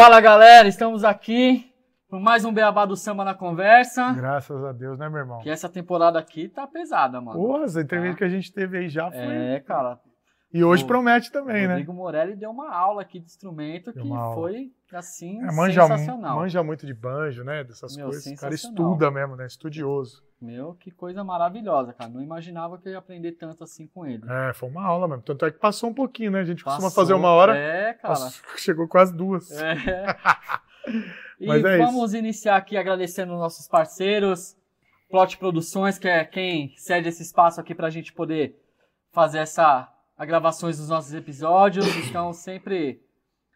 Fala galera, estamos aqui por mais um Beabá do Samba na Conversa. Graças a Deus, né, meu irmão? Que essa temporada aqui tá pesada, mano. Porra, essa entrevista que a gente teve aí já foi. É, cara. E hoje o promete também, né? Rodrigo Morelli deu uma aula aqui de instrumento Deu que foi, assim, É, manja, sensacional. manja muito de banjo, né? Dessas Meu, coisas. O cara estuda mesmo, né? Estudioso. Meu, que coisa maravilhosa, cara. Não imaginava que eu ia aprender tanto assim com ele. É, foi uma aula mesmo. Tanto é que passou um pouquinho, né? A gente costuma Passou- fazer uma hora. É, cara. passou- chegou quase duas. É. E é vamos iniciar aqui agradecendo nossos parceiros, Plot Produções, que é quem cede esse espaço aqui para a gente poder fazer essa a gravações dos nossos episódios. Estão sempre,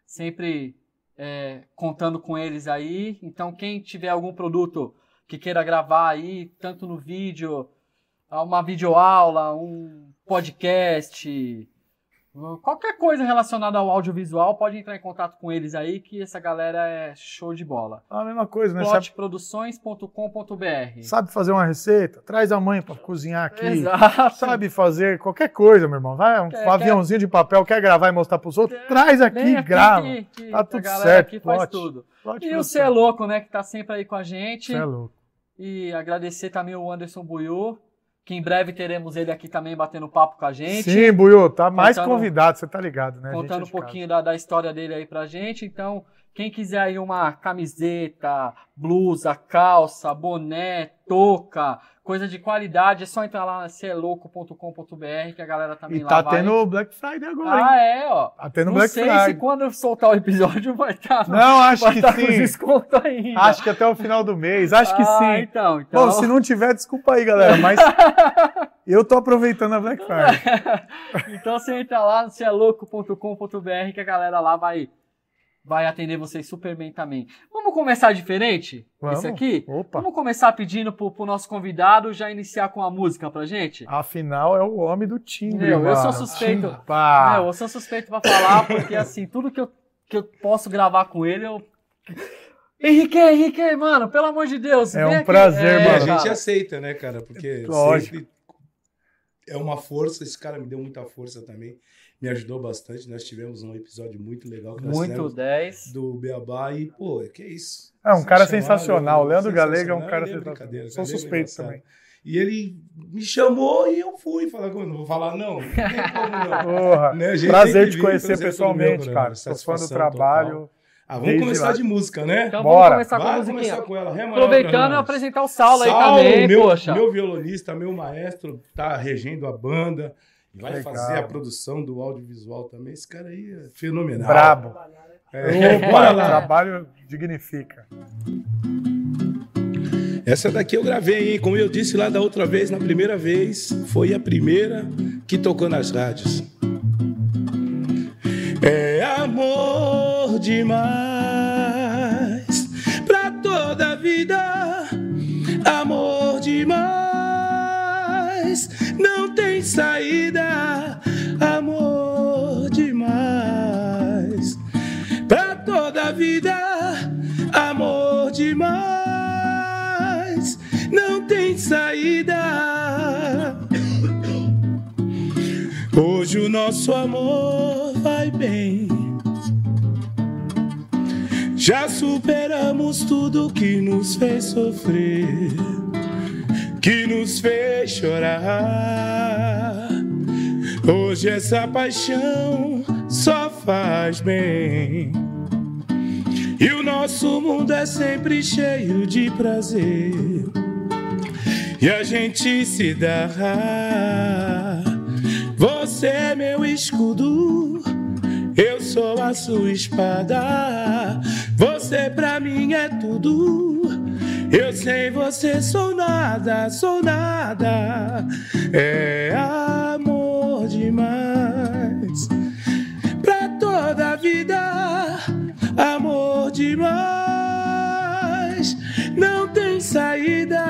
sempre é, contando com eles aí. Então, quem tiver algum produto que queira gravar aí, tanto no vídeo, uma videoaula, um podcast, Qualquer coisa relacionada ao audiovisual, pode entrar em contato com eles aí, que essa galera é show de bola. A mesma coisa, né? Sabe, Plotproduções.com.br sabe fazer uma receita? Traz a mãe pra cozinhar aqui. Exato. Sabe fazer qualquer coisa, meu irmão. Vai, um, Quer- aviãozinho de papel, quer gravar e mostrar pros outros? Quer- Traz aqui, aqui grava. que- que Tá tudo certo, aqui faz plot. tudo. E o. Cê é Louco, né, que tá sempre aí com a gente. Cê é louco. E agradecer também o Anderson Buiu, que em breve teremos ele aqui também batendo papo com a gente. Sim, Buiu, tá mais Contando- convidado, você tá ligado, né? Contando um pouquinho da, da história dele aí pra gente. Então, quem quiser aí uma camiseta, blusa, calça, boné, touca, coisa de qualidade, é só entrar lá na celouco.com.br que a galera também E lá tá vai. tendo Black Friday agora, hein? Ah, é, ó. Tá tendo Não Black sei Friday. se quando eu soltar o episódio vai estar Não, acho vai que tá com sim. desconto ainda. Acho que até o final do mês. Acho que Ah, sim. então, então. Bom, se não tiver, desculpa aí, galera, mas eu tô aproveitando a Black Friday. então você entra lá no cealouco.com.br que a galera lá vai, vai atender vocês super bem também. Vamos começar diferente? Vamos. Esse aqui? Opa. Vamos começar pedindo pro, pro nosso convidado já iniciar com a música pra gente? Afinal, é o homem do timbre, Meu, eu sou suspeito. Meu, eu sou suspeito pra falar, porque assim, tudo que eu, que eu posso gravar com ele, eu. Henrique, Henrique, mano, pelo amor de Deus. É um aqui. prazer, E mano. a gente cara. aceita, né, cara? Porque Lógico. sempre é uma força. Esse cara me deu muita força também. Me ajudou bastante. Nós tivemos um episódio muito legal Muito fizemos 10. do Beabá e, pô, que é isso. É um cara Sem sensacional. O Leandro Galega é um cara Ele é sensacional. Sou ele é suspeito também. E ele me chamou e eu fui. Falar, "Como? não vou falar não. Não como Né, prazer te conhecer prazer é pessoalmente, meu, cara. né? Sou fã do trabalho. total. Ah, vamos Desde começar lá. de música, né? Então Bora. vamos começar com a musiquinha. começar com ela. Aproveitando, nós. apresentar o Saulo aí Saulo, também, meu, poxa. meu violonista, meu maestro, tá regendo a banda. E Vai Legal. fazer a produção do audiovisual também. Esse cara aí é fenomenal. Brabo. É, Opa, trabalho dignifica. Essa daqui eu gravei, hein? Como eu disse lá da outra vez, na primeira vez, foi a primeira que tocou nas rádios. É amor demais pra toda a vida. Amor demais, tem saída. Amor demais pra toda a vida. Amor demais, não tem saída. Hoje o nosso amor vai bem. Já superamos tudo que nos fez sofrer, que nos fez chorar. Hoje essa paixão só faz bem. E o nosso mundo é sempre cheio de prazer. E a gente se dá. Você é meu escudo, eu sou a sua espada. Você pra mim é tudo. Eu sem você sou nada, sou nada. É amor demais pra toda a vida. Amor demais, não tem saída.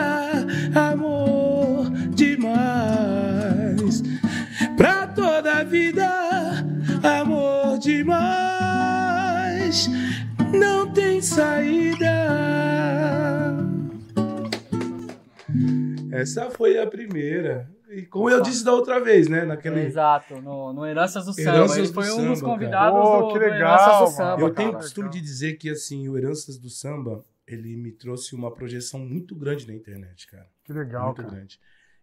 Amor demais pra toda a vida. Amor demais, não tem saída. Essa foi a primeira. E como eu disse da outra vez, né? Naquele... Exato, no, no Heranças do Samba. Heranças Ele do foi um dos convidados Pô, que do legal, Heranças do. Samba. Eu cara, tenho o legal. costume de dizer que assim, o Heranças do Samba, ele me trouxe uma projeção muito grande na internet, cara. Que legal, muito cara. grande.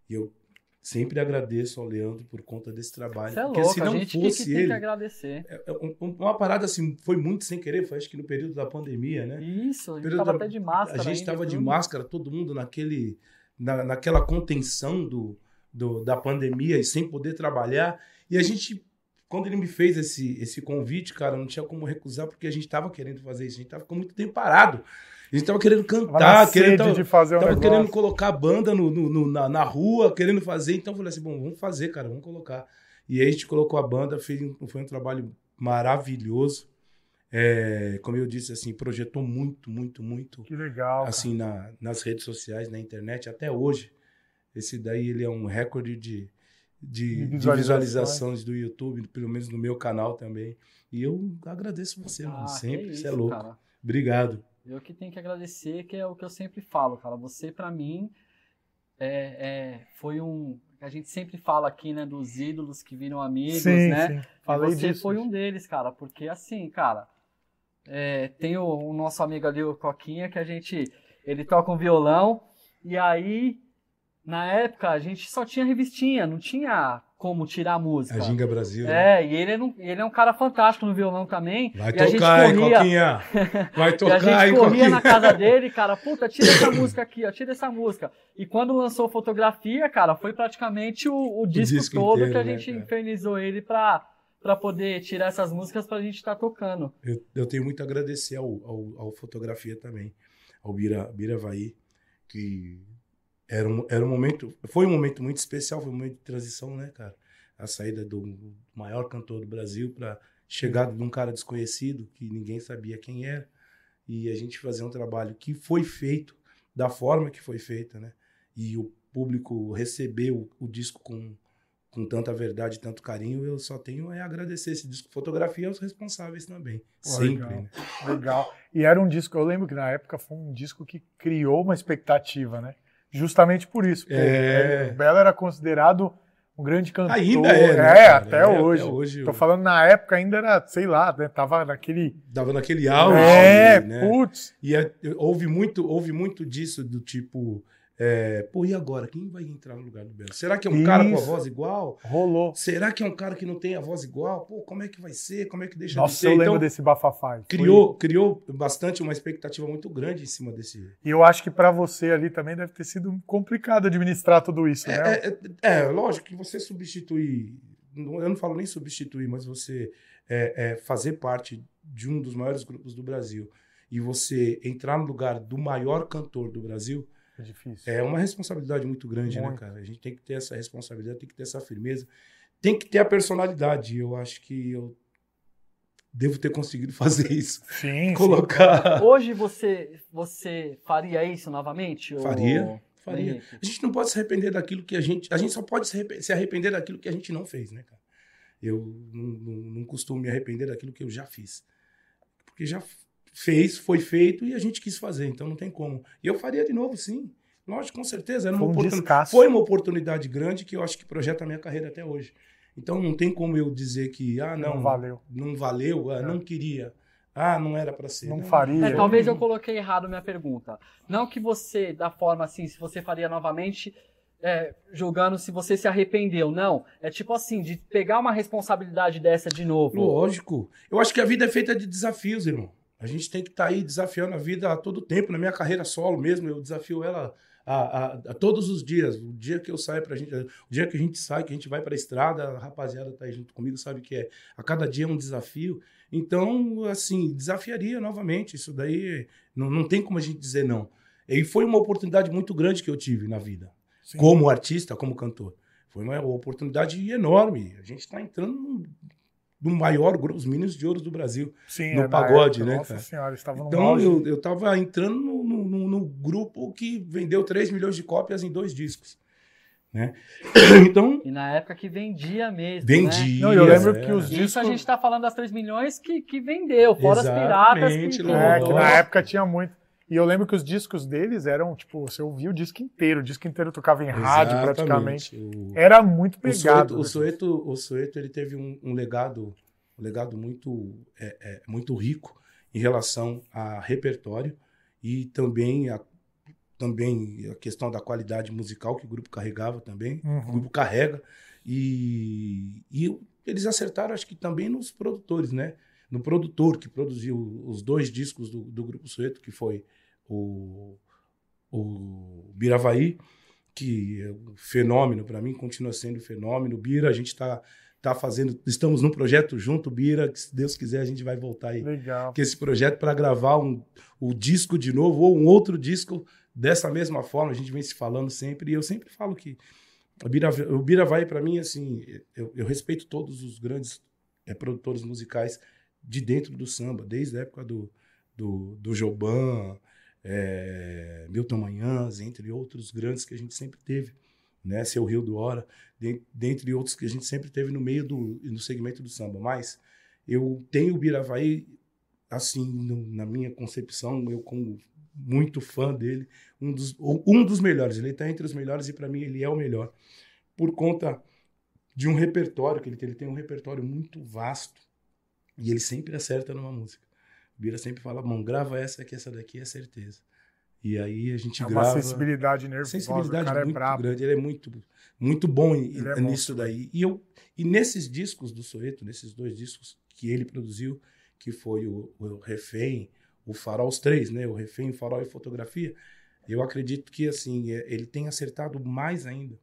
E eu sempre agradeço ao Leandro por conta desse trabalho. Você é porque louco, se a não gente que, que fosse tem que ele, agradecer. é- é um- um- uma parada assim, foi muito sem querer, foi acho que no período da pandemia, né? Isso, a gente Período tava da- até de máscara. A gente ainda, estava de tudo. máscara, todo mundo naquele, na, naquela contenção do, do- da pandemia e sem poder trabalhar. E a gente, quando ele me fez esse, esse convite, cara, não tinha como recusar, porque a gente estava querendo fazer isso. A gente estava muito tempo parado. A gente estava querendo cantar, querendo. tava- de fazer Tava negócio. querendo colocar a banda no, no- no- na, na rua, querendo fazer. Então eu falei assim: bom, vamos fazer, cara, vamos colocar. E aí a gente colocou a banda, fez, foi um trabalho maravilhoso. É, como eu disse, assim, projetou muito, muito, muito Que legal. assim na- nas redes sociais, na internet, até hoje. Esse daí ele é um recorde de, de, De de visualizações. do YouTube, pelo menos no meu canal também. E eu agradeço você, mano, Ah, sempre. que Você é isso, louco. cara. Obrigado. Eu que tenho que agradecer, que é o que eu sempre falo, cara. Você, pra mim, é, é- foi um. A gente sempre fala aqui, né, dos ídolos que viram amigos, sim, né? sim. E Falei você disso. foi um deles, cara, porque assim, cara, é, tem o, o nosso amigo ali, o Coquinha, que a gente, ele toca um violão, e aí, na época, a gente só tinha revistinha, não tinha como tirar a música. A Ginga Brasil. né? É, e ele é, um, ele é um cara fantástico no violão também. Vai e a gente tocar, hein, corria, Coquinha? Vai e a tocar, gente hein, corria na casa dele, cara, puta, tira essa música aqui, ó, tira essa música. E quando lançou fotografia, cara, foi praticamente o, o disco, disco todo inteiro, que a né, gente cara? infernizou ele pra, pra poder tirar essas músicas pra gente estar tocando. Eu, eu tenho muito a agradecer ao, ao, ao fotografia também, ao Bira, Bira Vai, que era um, era um momento, foi um momento muito especial, foi um momento de transição, né, cara? A saída do maior cantor do Brasil para chegada de um cara desconhecido que ninguém sabia quem era e a gente fazer um trabalho que foi feito da forma que foi feita, né? E o público recebeu o disco com com tanta verdade, tanto carinho, eu só tenho é agradecer esse disco. Fotografia aos responsáveis também. Pô, sempre, legal. né? Legal. E era um disco, eu lembro que na época foi um disco que criou uma expectativa, né? Justamente por isso. Porque É. o Belo era considerado um grande cantor. Ainda é, né, É, até É, hoje. até hoje Tô eu- falando na época ainda era, sei lá, né? Tava naquele. Dava naquele auge, é, né? putz. E é- houve muito, houve muito disso do tipo, é, pô, e agora? Quem vai entrar no lugar do Belo? Será que é um cara com a Isso. voz igual? Rolou. Será que é um cara que não tem a voz igual? Pô, como é que vai ser? Como é que deixa de Nossa, ser? eu lembro Então, desse bafafá. Foi- criou, criou bastante uma expectativa muito grande em cima desse. E eu acho que pra você ali também deve ter sido complicado administrar tudo isso, né? É, é, é, é, lógico que você substituir, eu não falo nem substituir, mas você é, é, fazer parte de um dos maiores grupos do Brasil e você entrar no lugar do maior cantor do Brasil É difícil. é uma responsabilidade muito grande, né, Muito. cara? A gente tem que ter essa responsabilidade, tem que ter essa firmeza, tem que ter a personalidade. Eu acho que eu devo ter conseguido fazer isso. Sim, sim. Colocar. Hoje você, você faria isso novamente? Faria, faria. Henrique? A gente não pode se arrepender daquilo que a gente. A gente só pode se arrepender, se arrepender daquilo que a gente não fez, né, cara? Eu não, não, não costumo me arrepender daquilo que eu já fiz. Porque já fez, foi feito e a gente quis fazer, então não tem como. E eu faria de novo, sim. Lógico, com certeza. Era uma Foi um oportun- foi uma oportunidade grande que eu acho que projeta a minha carreira até hoje. Então não tem como eu dizer que, ah, não, Não valeu. não valeu, ah, É. não queria, ah, não era para ser. Não faria. É, talvez eu coloquei errado minha pergunta. Não que você, da forma assim, se você faria novamente, é, julgando se você se arrependeu. Não. É tipo assim, de pegar uma responsabilidade dessa de novo. Lógico. Eu acho que a vida é feita de desafios, irmão. A gente tem que estar aí desafiando a vida a todo tempo. Na minha carreira solo mesmo, eu desafio ela a, a- a todos os dias. O dia que eu saio pra gente, o dia que a gente sai, que a gente vai pra estrada, a rapaziada tá aí junto comigo, sabe que é a cada dia é um desafio. Então, assim, desafiaria novamente. Isso daí não, não tem como a gente dizer não. E foi uma oportunidade muito grande que eu tive na vida Sim. como artista, como cantor. Foi uma oportunidade enorme. A gente está entrando no maior grupo, os Meninos de Ouro do Brasil. Sim, no é, pagode, época, né, Nossa cara? senhora, estava no Então auge. eu, eu tava entrando no, no- no- grupo que vendeu 3 milhões de cópias em dois discos. Né? Então, E na época que vendia mesmo. vendi. Não, eu lembro é. que os Né? Isso a discos- gente tá falando das 3 milhões que, que vendeu, fora as piratas que. É, que na época tinha muito. E eu lembro que os discos deles eram, tipo, você ouvia o disco inteiro, o disco inteiro tocava em rádio praticamente. O, Era muito pegado. O Soeto, o Soeto, ele teve um, um legado, um legado muito, é, é, muito rico em relação a repertório e também a, também a questão da qualidade musical que o grupo carregava também, Uhum. o grupo carrega. E, e eles acertaram, acho que também nos produtores, né? No produtor que produziu os dois discos do, do Grupo Sueto, que foi o, o Biravaí, que é um fenômeno para mim, continua sendo um fenômeno. Bira, a gente está tá fazendo, estamos num projeto junto, Bira, que se Deus quiser a gente vai voltar aí Legal. que esse projeto para gravar um, o disco de novo ou um outro disco dessa mesma forma. A gente vem se falando sempre e eu sempre falo que o Bira, o Bira vai para mim assim. Eu, eu respeito todos os grandes eh, produtores musicais de dentro do samba, desde a época do do, do Joban, eh, Milton Manhãs, entre outros grandes que a gente sempre teve. Né, Seu Rio do Hora, de- dentre outros que a gente sempre teve no meio do no segmento do samba. Mas eu tenho o Biravaí assim, no- na minha concepção, eu como muito fã dele, um dos, um dos melhores. Ele está entre os melhores e para mim ele é o melhor. Por conta de um repertório que ele tem. Ele tem um repertório muito vasto e ele sempre acerta numa música. Bira sempre fala, mano, grava essa que essa daqui é certeza. E aí a gente É uma grava. sensibilidade nervosa, sensibilidade o cara é muito brabo. grande. Ele é muito, muito bom em- é nisso monstro. daí. E, eu, e nesses discos do Soeto, nesses dois discos que ele produziu, que foi o, o Refém, o Farol, os três, né? O Refém, o Farol e Fotografia, eu acredito que, assim, é- ele tem acertado mais ainda,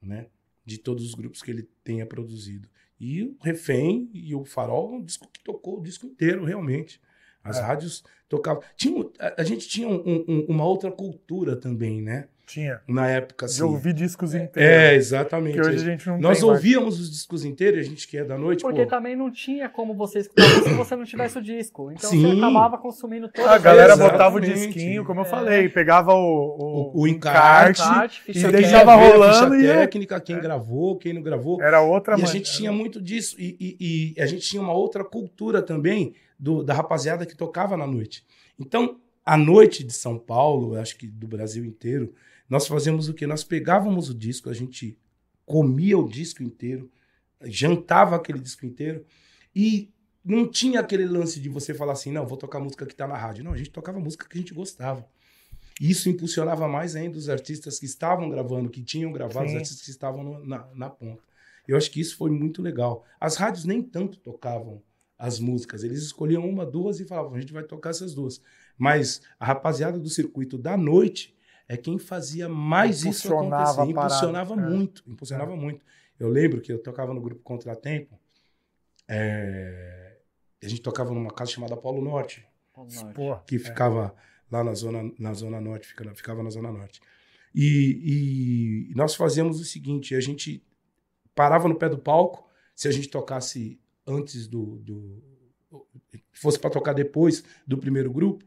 né? De todos os grupos que ele tenha produzido. E o Refém e o Farol, é um disco que tocou o disco inteiro, realmente. As É. rádios tocavam. Tinha, a, a gente tinha um- um- uma outra cultura também, né? Tinha. Na época, assim. De ouvir discos inteiros. É, exatamente. que hoje a gente não Nós tem mais. ouvíamos os discos inteiros, a gente que é da noite, Porque pô. também não tinha como você escutar se você não tivesse o disco. Então você Sim. acabava consumindo toda A galera Exatamente. botava o disquinho, como eu É. falei, pegava o, o, O- o encarte, Encarte, e deixava ver a rolando ficha e é. técnica, quem gravou, quem não gravou. Era outra E a gente tinha muito disso. E, e- e a gente tinha uma outra cultura também do- da rapaziada que tocava na noite. Então, a noite de São Paulo, acho que do Brasil inteiro, nós fazíamos o quê? Nós pegávamos o disco, a gente comia o disco inteiro, jantava aquele disco inteiro e não tinha aquele lance de você falar assim, não, vou tocar música que tá na rádio. Não, a gente tocava música que a gente gostava. Isso impulsionava mais ainda os artistas que estavam gravando, que tinham gravado, os Sim. artistas que estavam no- na, na ponta. Eu acho que isso foi muito legal. As rádios nem tanto tocavam as músicas, eles escolhiam uma, duas e falavam, a gente vai tocar essas duas. Mas a rapaziada do circuito da noite é quem fazia mais isso Impulsionava acontecer. a parada, Impulsionava é. muito, impulsionava muito. Eu lembro que eu tocava no grupo Contratempo, é, a gente tocava numa casa chamada Polo Norte, Pô, que ficava lá na zona, na zona norte, fica- ficava na zona norte. E, e nós fazíamos o seguinte, a gente parava no pé do palco, se a gente tocasse antes do... do fosse para tocar depois do primeiro grupo,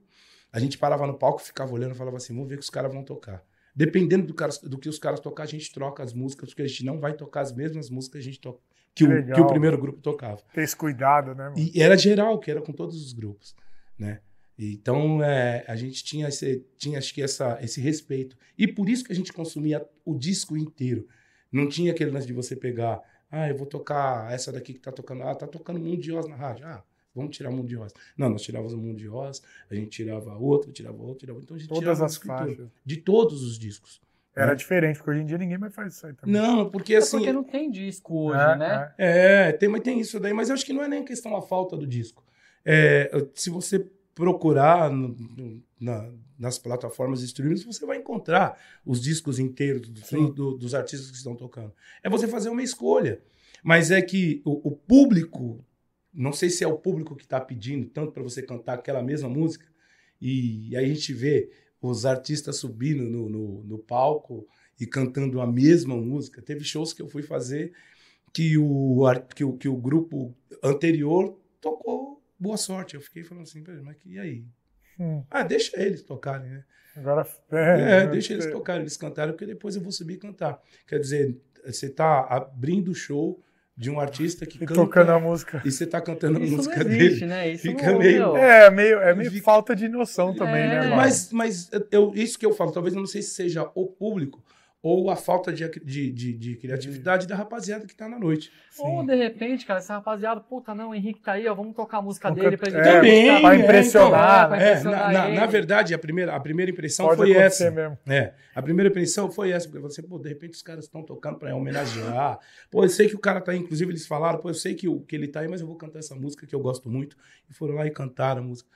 a gente parava no palco, ficava olhando e falava assim, vamos ver o que os caras vão tocar. Dependendo do, cara- do que os caras tocar, a gente troca as músicas, porque a gente não vai tocar as mesmas músicas que a gente toca, que, o, que o primeiro grupo tocava. ter esse cuidado, né, mano? E era geral, que era com todos os grupos, né? Então, é, a gente tinha, esse, tinha acho que essa, esse respeito. E por isso que a gente consumia o disco inteiro. Não tinha aquele lance de você pegar, ah, eu vou tocar essa daqui que tá tocando, ah, tá tocando Mundo de Oz na rádio, ah, vamos tirar Mundo de Oz. Não, nós tirávamos o Mundo de Oz, a gente tirava outra, tirava outra, tirava Então a gente Todas as faixas. De todos os discos. Era né? diferente, porque hoje em dia ninguém mais faz isso aí também. Não, porque É assim... porque não tem disco hoje, É, né? é. É, tem, mas tem isso daí, mas eu acho que não é nem questão a falta do disco. É, se você procurar no- na- nas plataformas de streaming, você vai encontrar os discos inteiros do- do- dos artistas que estão tocando. É você fazer uma escolha. Mas é que o, o público, não sei se é o público que está pedindo tanto para você cantar aquela mesma música, e, aí a gente vê os artistas subindo no, no, no palco e cantando a mesma música. Teve shows que eu fui fazer que o, que o, que o grupo anterior tocou Boa Sorte. Eu fiquei falando assim, "Pera, mas que- e aí? Hum, Ah, deixa eles tocarem, né? agora. É, É, deixa eles tocarem, eles cantarem, porque depois eu vou subir e cantar. Quer dizer, você está abrindo o show de um artista que E canta tocando a música. e você tá cantando a Isso música não existe, dele. né? Isso Fica não, meio- É, meio, é meio Fica- falta de noção também, É. né? Mas, mas eu, isso que eu falo, talvez eu não sei se seja o público ou a falta de, de, de, de criatividade da rapaziada que tá na noite. Ou Sim. de repente, cara, essa rapaziada, puta, não, o Henrique tá aí, ó, vamos tocar a música dele pra ele. é, Também, pra é, impressionar, então, pra É, impressionar na, na, na verdade, a primeira, a primeira impressão Pode foi essa. mesmo. É, a primeira impressão foi essa, porque você, pô, de repente os caras estão tocando pra homenagear. Pô, eu sei que o cara tá aí, inclusive eles falaram, pô, eu sei que, o, que ele tá aí, mas eu vou cantar essa música que eu gosto muito. E foram lá e cantaram a música.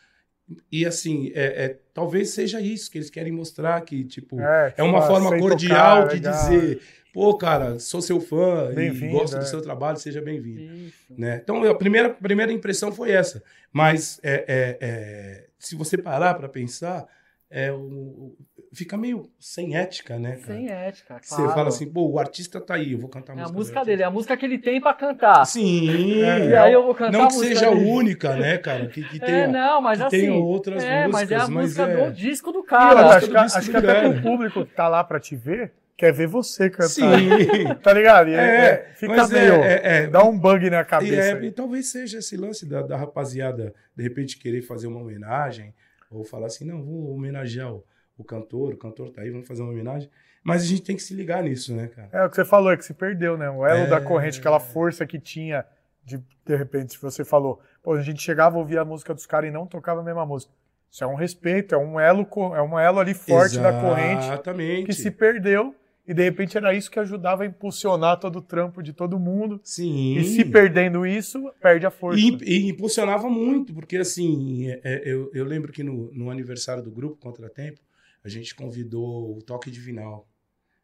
E assim, é, é, talvez seja isso que eles querem mostrar, que, tipo, é, É, uma forma cordial tocar, de legal. dizer, pô, cara, sou seu fã e gosto é. do seu trabalho, seja bem-vindo. Né? Então, a primeira, a primeira impressão foi essa. Mas é, é, é, se você parar para pensar, é, o- fica meio sem ética, né? Cara? Sem ética, Você claro. fala assim, pô, o artista tá aí, eu vou cantar a É a música música dele, é a música que ele tem pra cantar. Sim. É, E aí eu vou cantar não a que música seja dele. única, né, cara? Que, que É, tenha, não, mas que assim. tenha outras é, mas é a músicas, música é- do disco do E cara. gosto acho, do acho do que até o público que tá lá pra te ver quer ver você cantar. Sim. Tá ligado? E é, É, é, fica mas é- meio. é- é- dá um bug na E, cabeça. é, aí. e talvez seja esse lance da, da rapaziada, de repente, querer fazer uma homenagem, ou falar assim, não, vou homenagear o, o cantor, o cantor tá aí, vamos fazer uma homenagem. Mas a gente tem que se ligar nisso, né, cara? É o que você falou, é que se perdeu, né? O elo É. da corrente, aquela força que tinha, de, de repente, se você falou, pô, a gente chegava a ouvir a música dos caras e não tocava a mesma música. Isso é um respeito, é um elo, é um elo ali forte da corrente Exatamente. que se perdeu e de repente era isso que ajudava a impulsionar todo o trampo de todo mundo. Sim. E se perdendo isso, perde a força. E, e impulsionava muito, porque assim, é, é, eu, eu lembro que no, no aniversário do grupo Contratempo, a gente convidou o Toque Divinal,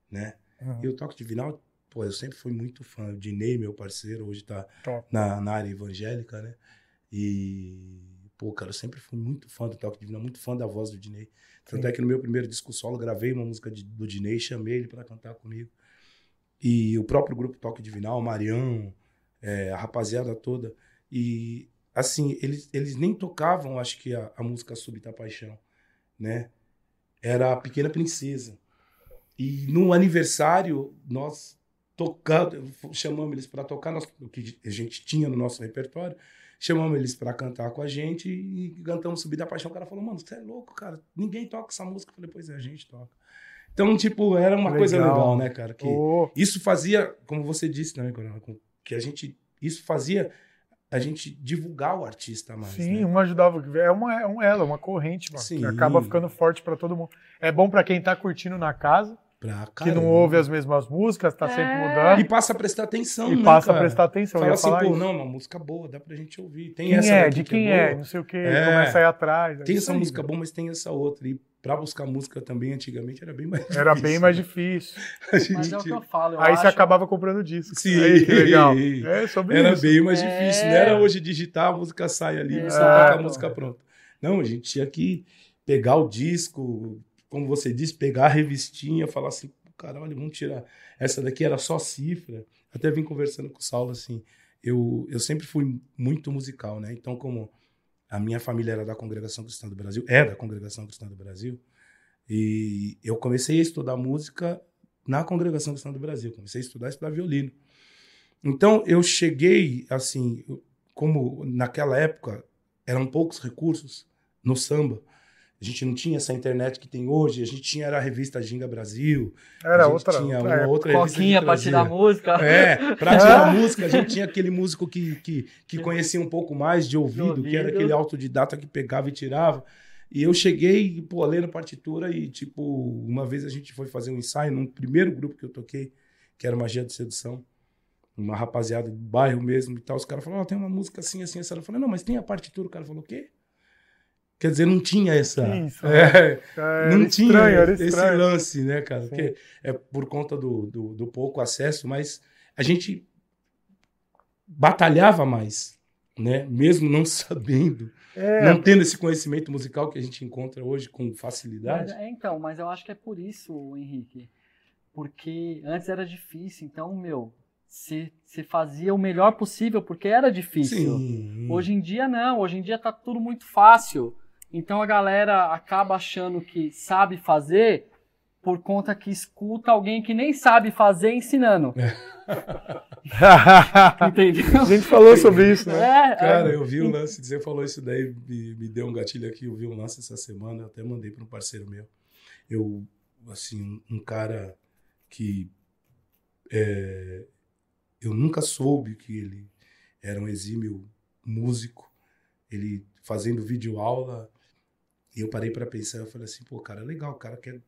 né? Uhum. E o Toque Divinal, pô, eu sempre fui muito fã. O Dinei, meu parceiro, hoje tá Top. na, na área evangélica, né? E, pô, cara, eu sempre fui muito fã do Toque Divinal, muito fã da voz do Dinei. Tanto Sim. é que no meu primeiro disco solo, gravei uma música de- do Dinei, chamei ele para cantar comigo. E o próprio grupo Toque Divinal, o Marião, é, a rapaziada toda. E, assim, eles, eles nem tocavam, acho que, a, a música Súbita Paixão, né? Era a Pequena Princesa. E no aniversário, nós tocando, chamamos eles para tocar nós, o que a gente tinha no nosso repertório, chamamos eles para cantar com a gente e cantamos Subir da Paixão. O cara falou, mano, você é louco, cara, ninguém toca essa música. Eu falei, pois é, a gente toca. Então, tipo, era uma coisa Legal. legal, né, cara? Que Ô, isso fazia, como você disse também, Coronel, que a gente, isso fazia a gente divulgar o artista mais, sim, né? um ajudava. É, uma, é um elo, é uma corrente, mano, Sim. que acaba ficando forte pra todo mundo. É bom pra quem tá curtindo na casa, Pra que não ouve as mesmas músicas, tá É. sempre mudando. E passa a prestar atenção, E né, passa a cara? prestar atenção. Fala assim, falar pô, isso. não, uma música boa, dá pra gente ouvir. Tem Quem essa é? De que quem boa. é? Não sei o que. É. Começa a ir atrás. é Tem isso essa aí, música boa, mas tem essa outra. E pra buscar música também, antigamente, era bem mais difícil. Era bem mais difícil. A gente- Mas é o que eu falo. Eu Aí acho... você acabava comprando disco. Sim. Aí, que legal. É sobre Era isso. bem mais É. difícil. Não era hoje digitar, a música sai ali, você É. toca a música pronta. Não, a gente tinha que pegar o disco, como você disse, pegar a revistinha, falar assim, caralho, vamos tirar. Essa daqui era só cifra. Até vim conversando com o Saulo assim. Eu, eu sempre fui muito musical, né? Então, como a minha família era da Congregação Cristã do Brasil, é da Congregação Cristã do Brasil, e eu comecei a estudar música na Congregação Cristã do Brasil. Comecei a estudar, estudar violino. Então, eu cheguei, assim, como naquela época eram poucos recursos no samba. A gente não tinha essa internet que tem hoje, a gente tinha era a revista Ginga Brasil. a Era gente outra. tinha uma época. outra Coquinha trazia. tirar música. É, pra tirar música, a gente tinha aquele músico que, que, que conhecia um pouco mais de ouvido, que era ouvido. aquele autodidata que pegava e tirava. E eu cheguei, pô, lendo partitura e, tipo, uma vez a gente foi fazer um ensaio num primeiro grupo que eu toquei, que era Magia de Sedução. Uma rapaziada do bairro mesmo e tal. Os caras falaram, ó, tem uma música assim, assim, assim. Eu falei, não, mas tem a partitura. O cara falou, o quê? Quer dizer, não tinha essa... Isso, É, Era não estranho, tinha era esse estranho. lance, né, cara? Sim. Porque é por conta do, do, do pouco acesso, mas a gente batalhava mais, né? Mesmo não sabendo, É, não tendo esse conhecimento musical que a gente encontra hoje com facilidade. é, então, mas eu acho que é por isso, Henrique. Porque antes era difícil, então, meu, você fazia o melhor possível, porque era difícil. Sim. Hoje em dia não, hoje em dia tá tudo muito fácil. Então a galera acaba achando que sabe fazer por conta que escuta alguém que nem sabe fazer ensinando. Entendeu? A gente falou sobre isso, né? É, Cara, é, eu vi um lance, você falou isso daí, me, me deu um gatilho aqui, eu vi um lance essa semana, eu até mandei para um parceiro meu. Eu, assim, um cara que é, eu nunca soube que ele era um exímio músico, ele fazendo vídeo aula, e eu parei para pensar, eu falei assim, pô, cara, legal, o cara quer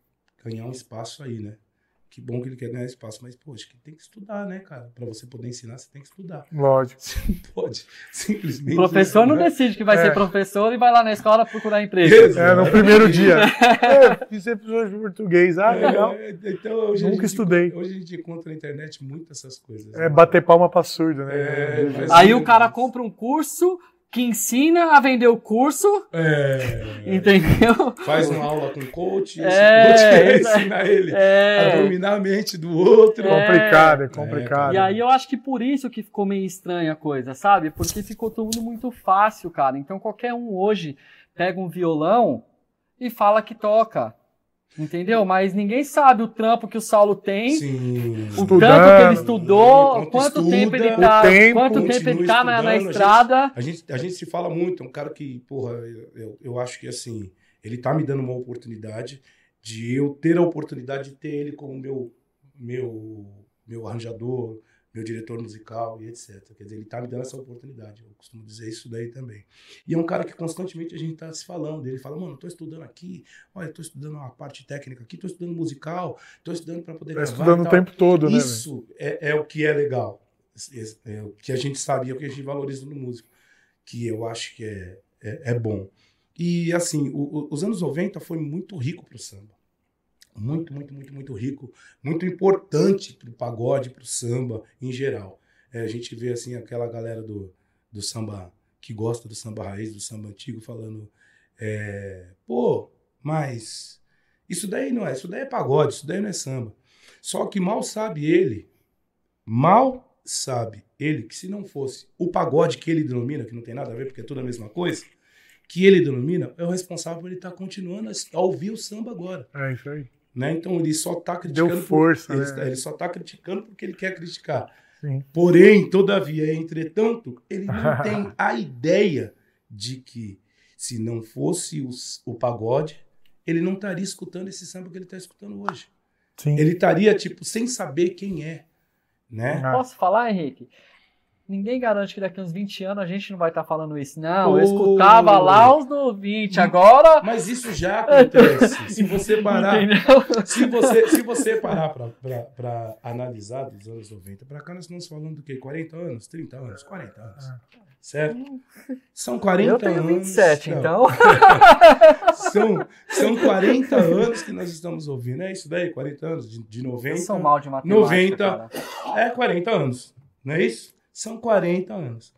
ganhar um espaço aí, né? Que bom que ele quer ganhar espaço, mas, poxa, que tem que estudar, né, cara? Para você poder ensinar, você tem que estudar. Lógico. Você não pode simplesmente. o professor não né? decide que vai É. ser professor e vai lá na escola procurar emprego. É, no primeiro dia. É, fiz episódio de português. Ah, legal. É, então, Nunca estudei. Hoje a gente encontra na internet muitas essas coisas. É bater palma pra surdo, né? É, mas- Aí o cara compra um curso que ensina a vender o curso, É, entendeu? faz uma aula com coach, esse É, coach quer isso é- ensinar ele a É. dominar a mente do outro. É. Complicado, é complicado. E aí eu acho que por isso que ficou meio estranha a coisa, sabe? Porque ficou tudo muito fácil, cara. Então qualquer um hoje pega um violão e fala que toca. Entendeu? Mas ninguém sabe o trampo que o Saulo tem, Sim. o Estudando, tanto que ele estudou, quanto quanto estuda, tempo ele o tá, tempo, quanto tempo ele tá na, na estudando, a gente- estrada. A gente, a gente se fala muito, é um cara que, porra, eu, eu, eu acho que assim, ele tá me dando uma oportunidade de eu ter a oportunidade de ter ele como meu, meu, meu arranjador, meu diretor musical e etc. Quer dizer, ele tá me dando essa oportunidade. Eu costumo dizer isso daí também. E é um cara que constantemente a gente tá se falando. Ele fala, mano, tô estudando aqui, olha, tô estudando uma parte técnica aqui, tô estudando musical, tô estudando para poder Tá gravar. estudando o tal." tempo todo, né? velho? Isso é, é o que é legal. É o que a gente sabia, o que a gente valoriza no músico. Que eu acho que é, é, é bom. E, assim, o- o- os anos 90 foi muito rico pro samba. Muito, muito, muito, muito rico. Muito importante pro pagode, pro samba em geral. É, a gente vê, assim, aquela galera do, do samba que gosta do samba raiz, do samba antigo, falando: é, pô, mas isso daí não é, isso daí é pagode, isso daí não é samba. Só que mal sabe ele, mal sabe ele que se não fosse o pagode que ele denomina, que não tem nada a ver porque é tudo a mesma coisa, que ele denomina, é o responsável por ele estar continuando a, a ouvir o samba agora. É isso aí. Né? Então ele só está criticando. Deu força, por, ele, né? está- ele só está criticando porque ele quer criticar. Sim. Porém, todavia, entretanto, ele não tem a ideia de que se não fosse os- o pagode, ele não estaria escutando esse samba que ele está escutando hoje. Sim. Ele estaria, tipo, sem saber quem é. Né? Posso falar, Henrique? Ninguém garante que daqui uns 20 anos a gente não vai estar falando isso. Não, eu Pô. escutava lá os no 20, agora. Mas isso já acontece. se você parar, Entendeu? se você, se você parar para analisar dos anos 90 para cá, nós estamos falando do quê? 40 anos, 30 anos, 40 anos. Certo? São 40 Eu tenho anos. 27, não, então. São, são 40 anos que nós estamos ouvindo. É isso daí, 40 anos, de, de Eu 90. sou mal de matemática. 90. cara. É 40 anos, não é isso? São 40 anos.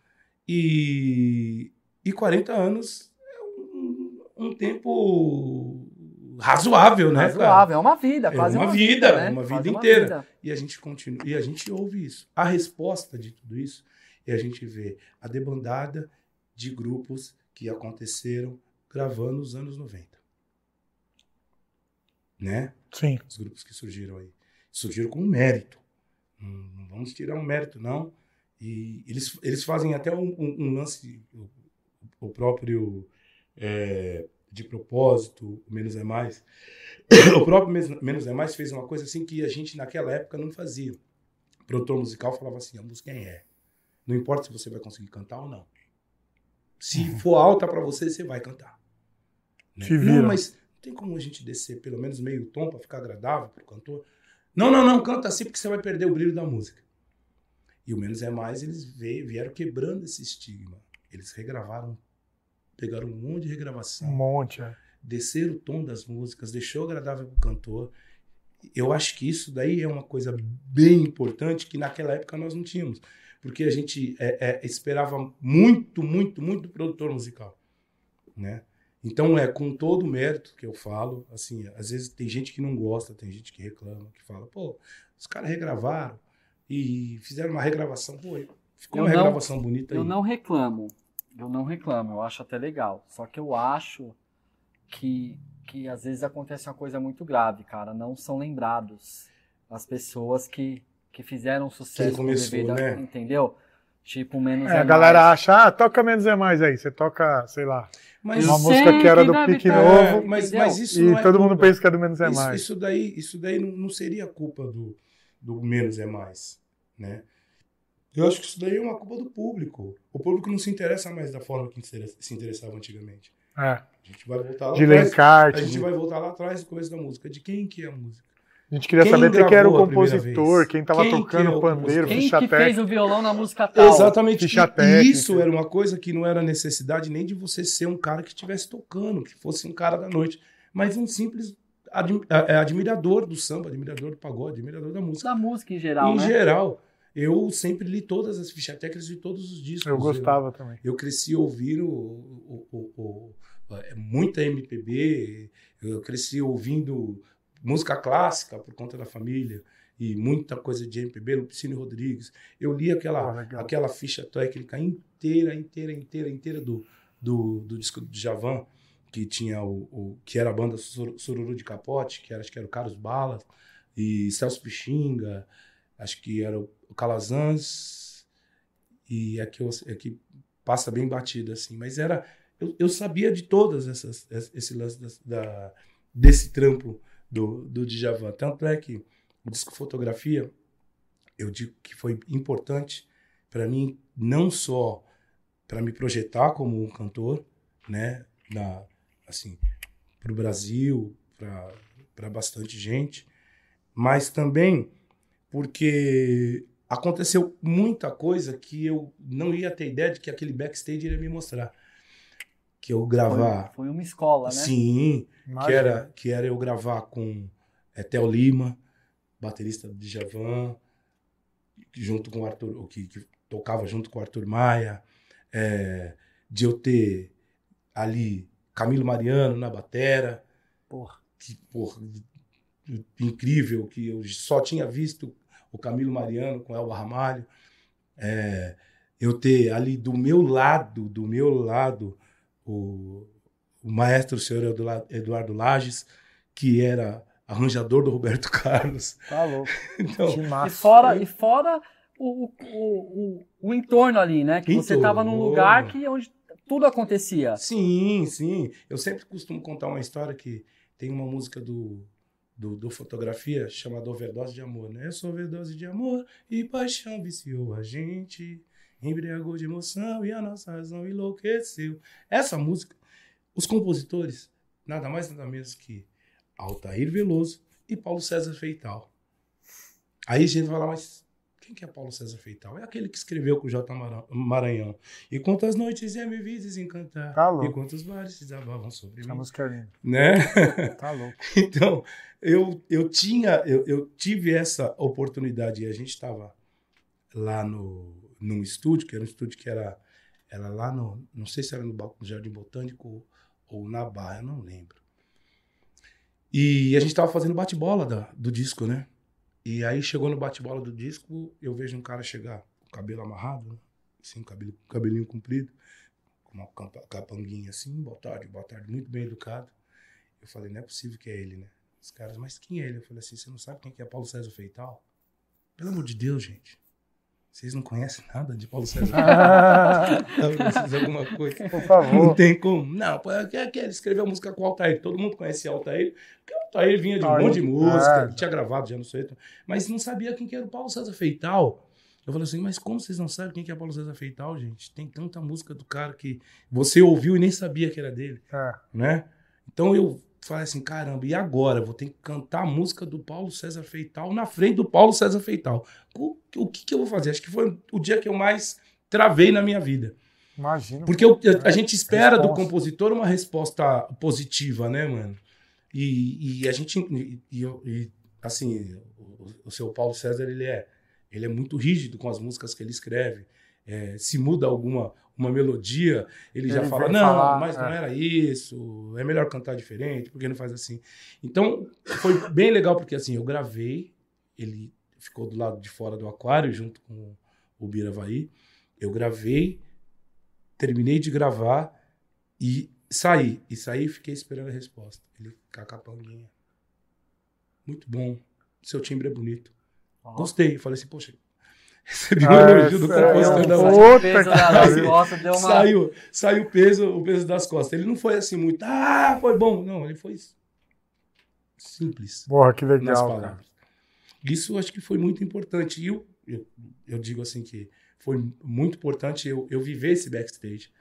E, e 40 anos é um, um tempo razoável, né, cara? Razoável, é uma vida, É quase uma uma, vida, né? uma Quase vida inteira. vida. E a gente continua, e a gente ouve isso. A resposta de tudo isso é a gente vê a debandada de grupos que aconteceram gravando nos anos 90. Né? Sim. Os grupos que surgiram aí. Surgiram com mérito. Não, não vamos tirar um mérito, não. E eles, eles fazem até um, um- um lance, o, o próprio é, de propósito, Menos é Mais. O próprio Menos- é Mais fez uma coisa assim que a gente naquela época não fazia. O produtor musical falava assim: a música é. Não importa se você vai conseguir cantar ou não. Se for alta para você, você vai cantar. Né? Não, mas não tem como a gente descer pelo menos meio tom para ficar agradável pro cantor? Não, não, não, canta assim porque você vai perder o brilho da música. E o Menos é Mais, eles vieram quebrando esse estigma. Eles regravaram, pegaram um monte de Um regravação, monte. é. desceram o tom das músicas, deixou agradável pro cantor. Eu acho que isso daí é uma coisa bem importante que naquela época nós não tínhamos. Porque a gente é, é, esperava muito, muito, muito do produtor musical. Né? Então, é com todo o mérito que eu falo, assim, às vezes tem gente que não gosta, tem gente que reclama, que fala, pô, os caras regravaram e fizeram uma regravação, pô, ficou Eu uma não- regravação bonita Eu aí. não reclamo. Eu não reclamo, eu acho até legal. Só que eu acho que, que às vezes acontece uma coisa muito grave, cara. Não são lembrados as pessoas que, que fizeram sucesso começou, no DVD, né? entendeu? Tipo, menos É, é a galera mais. acha, ah, toca menos é mais aí. Você toca, sei lá, Mas, uma música que era do Pique deve Novo. ter, mas, mas isso e não é todo mundo culpa. pensa que é do menos é isso, mais. Isso daí, isso daí não, não seria culpa do, do menos é mais, né? Eu acho que isso daí é uma culpa do público. O público não se interessa mais da forma que se interessa- se interessava antigamente. É, A gente vai voltar lá de atrás. Lencarte. A gente de- vai voltar lá atrás do começo da música. De quem que é a música? A gente queria Quem saber quem que era o compositor, quem tava Quem que tocando é o pandeiro? Quem ficha que técnica. fez o violão na música tal? Exatamente. Ficha E isso era uma coisa que não era necessidade nem de você ser um cara que estivesse tocando, que fosse um cara da noite, mas um simples admi- é, admirador do samba, admirador do pagode, admirador da música. Da música em geral, em né? geral, eu sempre li todas as fichas técnicas de todos os discos. Eu gostava também. Eu, cresci ouvindo o- o- o- é, muita MPB, eu cresci ouvindo música clássica por conta da família e muita coisa de MPB, Lupicínio Rodrigues. Eu li aquela, aquela ficha técnica inteira, inteira, inteira, inteira do, do, do disco do Javan, que tinha o, o- que era a banda Sur- Sururu de Capote, que era, acho que era o Carlos Balas, e Celso Pixinga, acho que era o Calazans, e aqui, eu- aqui passa bem batido, assim, mas era. Eu, eu sabia de todas essas, esse lance da, desse trampo do, do Djavan. Tanto é que o disco fotografia, eu digo que foi importante para mim, não só para me projetar como um cantor, né, na, assim, para o Brasil, para bastante gente, mas também porque aconteceu muita coisa que eu não ia ter ideia de que aquele backstage iria me mostrar. Que eu gravar. Foi, foi uma escola, né? Sim, que era, que era eu gravar com é, Theo Lima, baterista do Djavan, junto com o Arthur, que, que tocava junto com o Arthur Maia, é, de eu ter ali Camilo Mariano na batera, Porra. que, porra, incrível, que eu só tinha visto o Camilo Mariano com Elba Ramalho. É, eu ter ali do meu lado, do meu lado, o, o maestro o senhor Eduardo- Lages, que era arranjador do Roberto Carlos. Tá louco. Então, Que E massa. fora, e fora o, o, o, o- o entorno ali, né? Que você Entorno. tava num lugar que onde tudo acontecia. sim, sim. Eu sempre costumo contar uma história que tem uma música do, do, do Fotografia chamada Overdose de Amor, né? Sou overdose de amor e paixão viciou a gente, embriagou de emoção e a nossa razão enlouqueceu. Essa música, os compositores, nada mais nada menos que Altair Veloso e Paulo César Feital. Aí a gente vai lá, mas quem que é Paulo César Feital? É aquele que escreveu com o J. Mara- Maranhão. E quantas noites ia me vi desencantar, Tá louco. e quantos bares se desabavam sobre Essa mim. música é linda. Né? Tá louco. Então, eu, eu tinha, eu, eu tive essa oportunidade e a gente estava lá no, num estúdio, que era um estúdio que era, era lá no, não sei se era no, no Jardim Botânico ou na Barra, eu não lembro. E a gente estava fazendo bate-bola do disco, né? E aí chegou no bate-bola do disco, eu vejo um cara chegar com cabelo amarrado, assim, cabelo, cabelinho comprido, com uma capanguinha assim, boa tarde, boa tarde, muito bem educado. Eu falei, não é possível que é ele, né? Os caras, mas quem é ele? Eu falei assim, você não sabe quem que é Paulo César Feital? Pelo amor de Deus, gente. Vocês não conhecem nada de Paulo César? Precisa alguma coisa. Por Não favor. tem como. Não, pô, é é ele escreveu a música com o Altair. Todo mundo conhecia Altair, porque o Altair vinha de um monte de música, é. tinha gravado já no Sueto, mas não sabia quem que era o Paulo César Feital. Eu falei assim, mas como vocês não sabem quem que é Paulo César Feital, gente? Tem tanta música do cara que você ouviu e nem sabia que era dele É. né? Então eu falei assim, caramba, e agora? Eu vou ter que cantar a música do Paulo César Feital na frente do Paulo César Feital. O, o que, que eu vou fazer? Acho que foi o dia que eu mais travei na minha vida. Imagina. Porque eu- eu- a gente espera do Resposta. compositor uma resposta positiva, né, mano? E, e a gente. E, e, assim, o, o seu Paulo César, ele é, ele é muito rígido com as músicas que ele escreve. É, se muda alguma uma melodia, ele, já Ele fala: vem não, falar, mas não é. era isso, é melhor cantar diferente, porque não faz assim. Então, foi bem legal, porque assim, eu gravei, ele ficou do lado de fora do aquário, junto com o Biravaí. Eu gravei, terminei de gravar e Saí. E saí e fiquei esperando a resposta. Ele, cacapanguinha. Muito bom. Seu timbre é bonito. Ó. Gostei. Falei assim, poxa, recebi um Ah, elogio do é compositor da uma... Saiu, saiu o peso, o peso das costas. Ele não foi assim muito, ah, foi bom. Não, ele foi simples Porra, que legal. Isso acho que foi muito importante. E eu, eu, eu digo assim que foi muito importante eu, eu viver esse backstage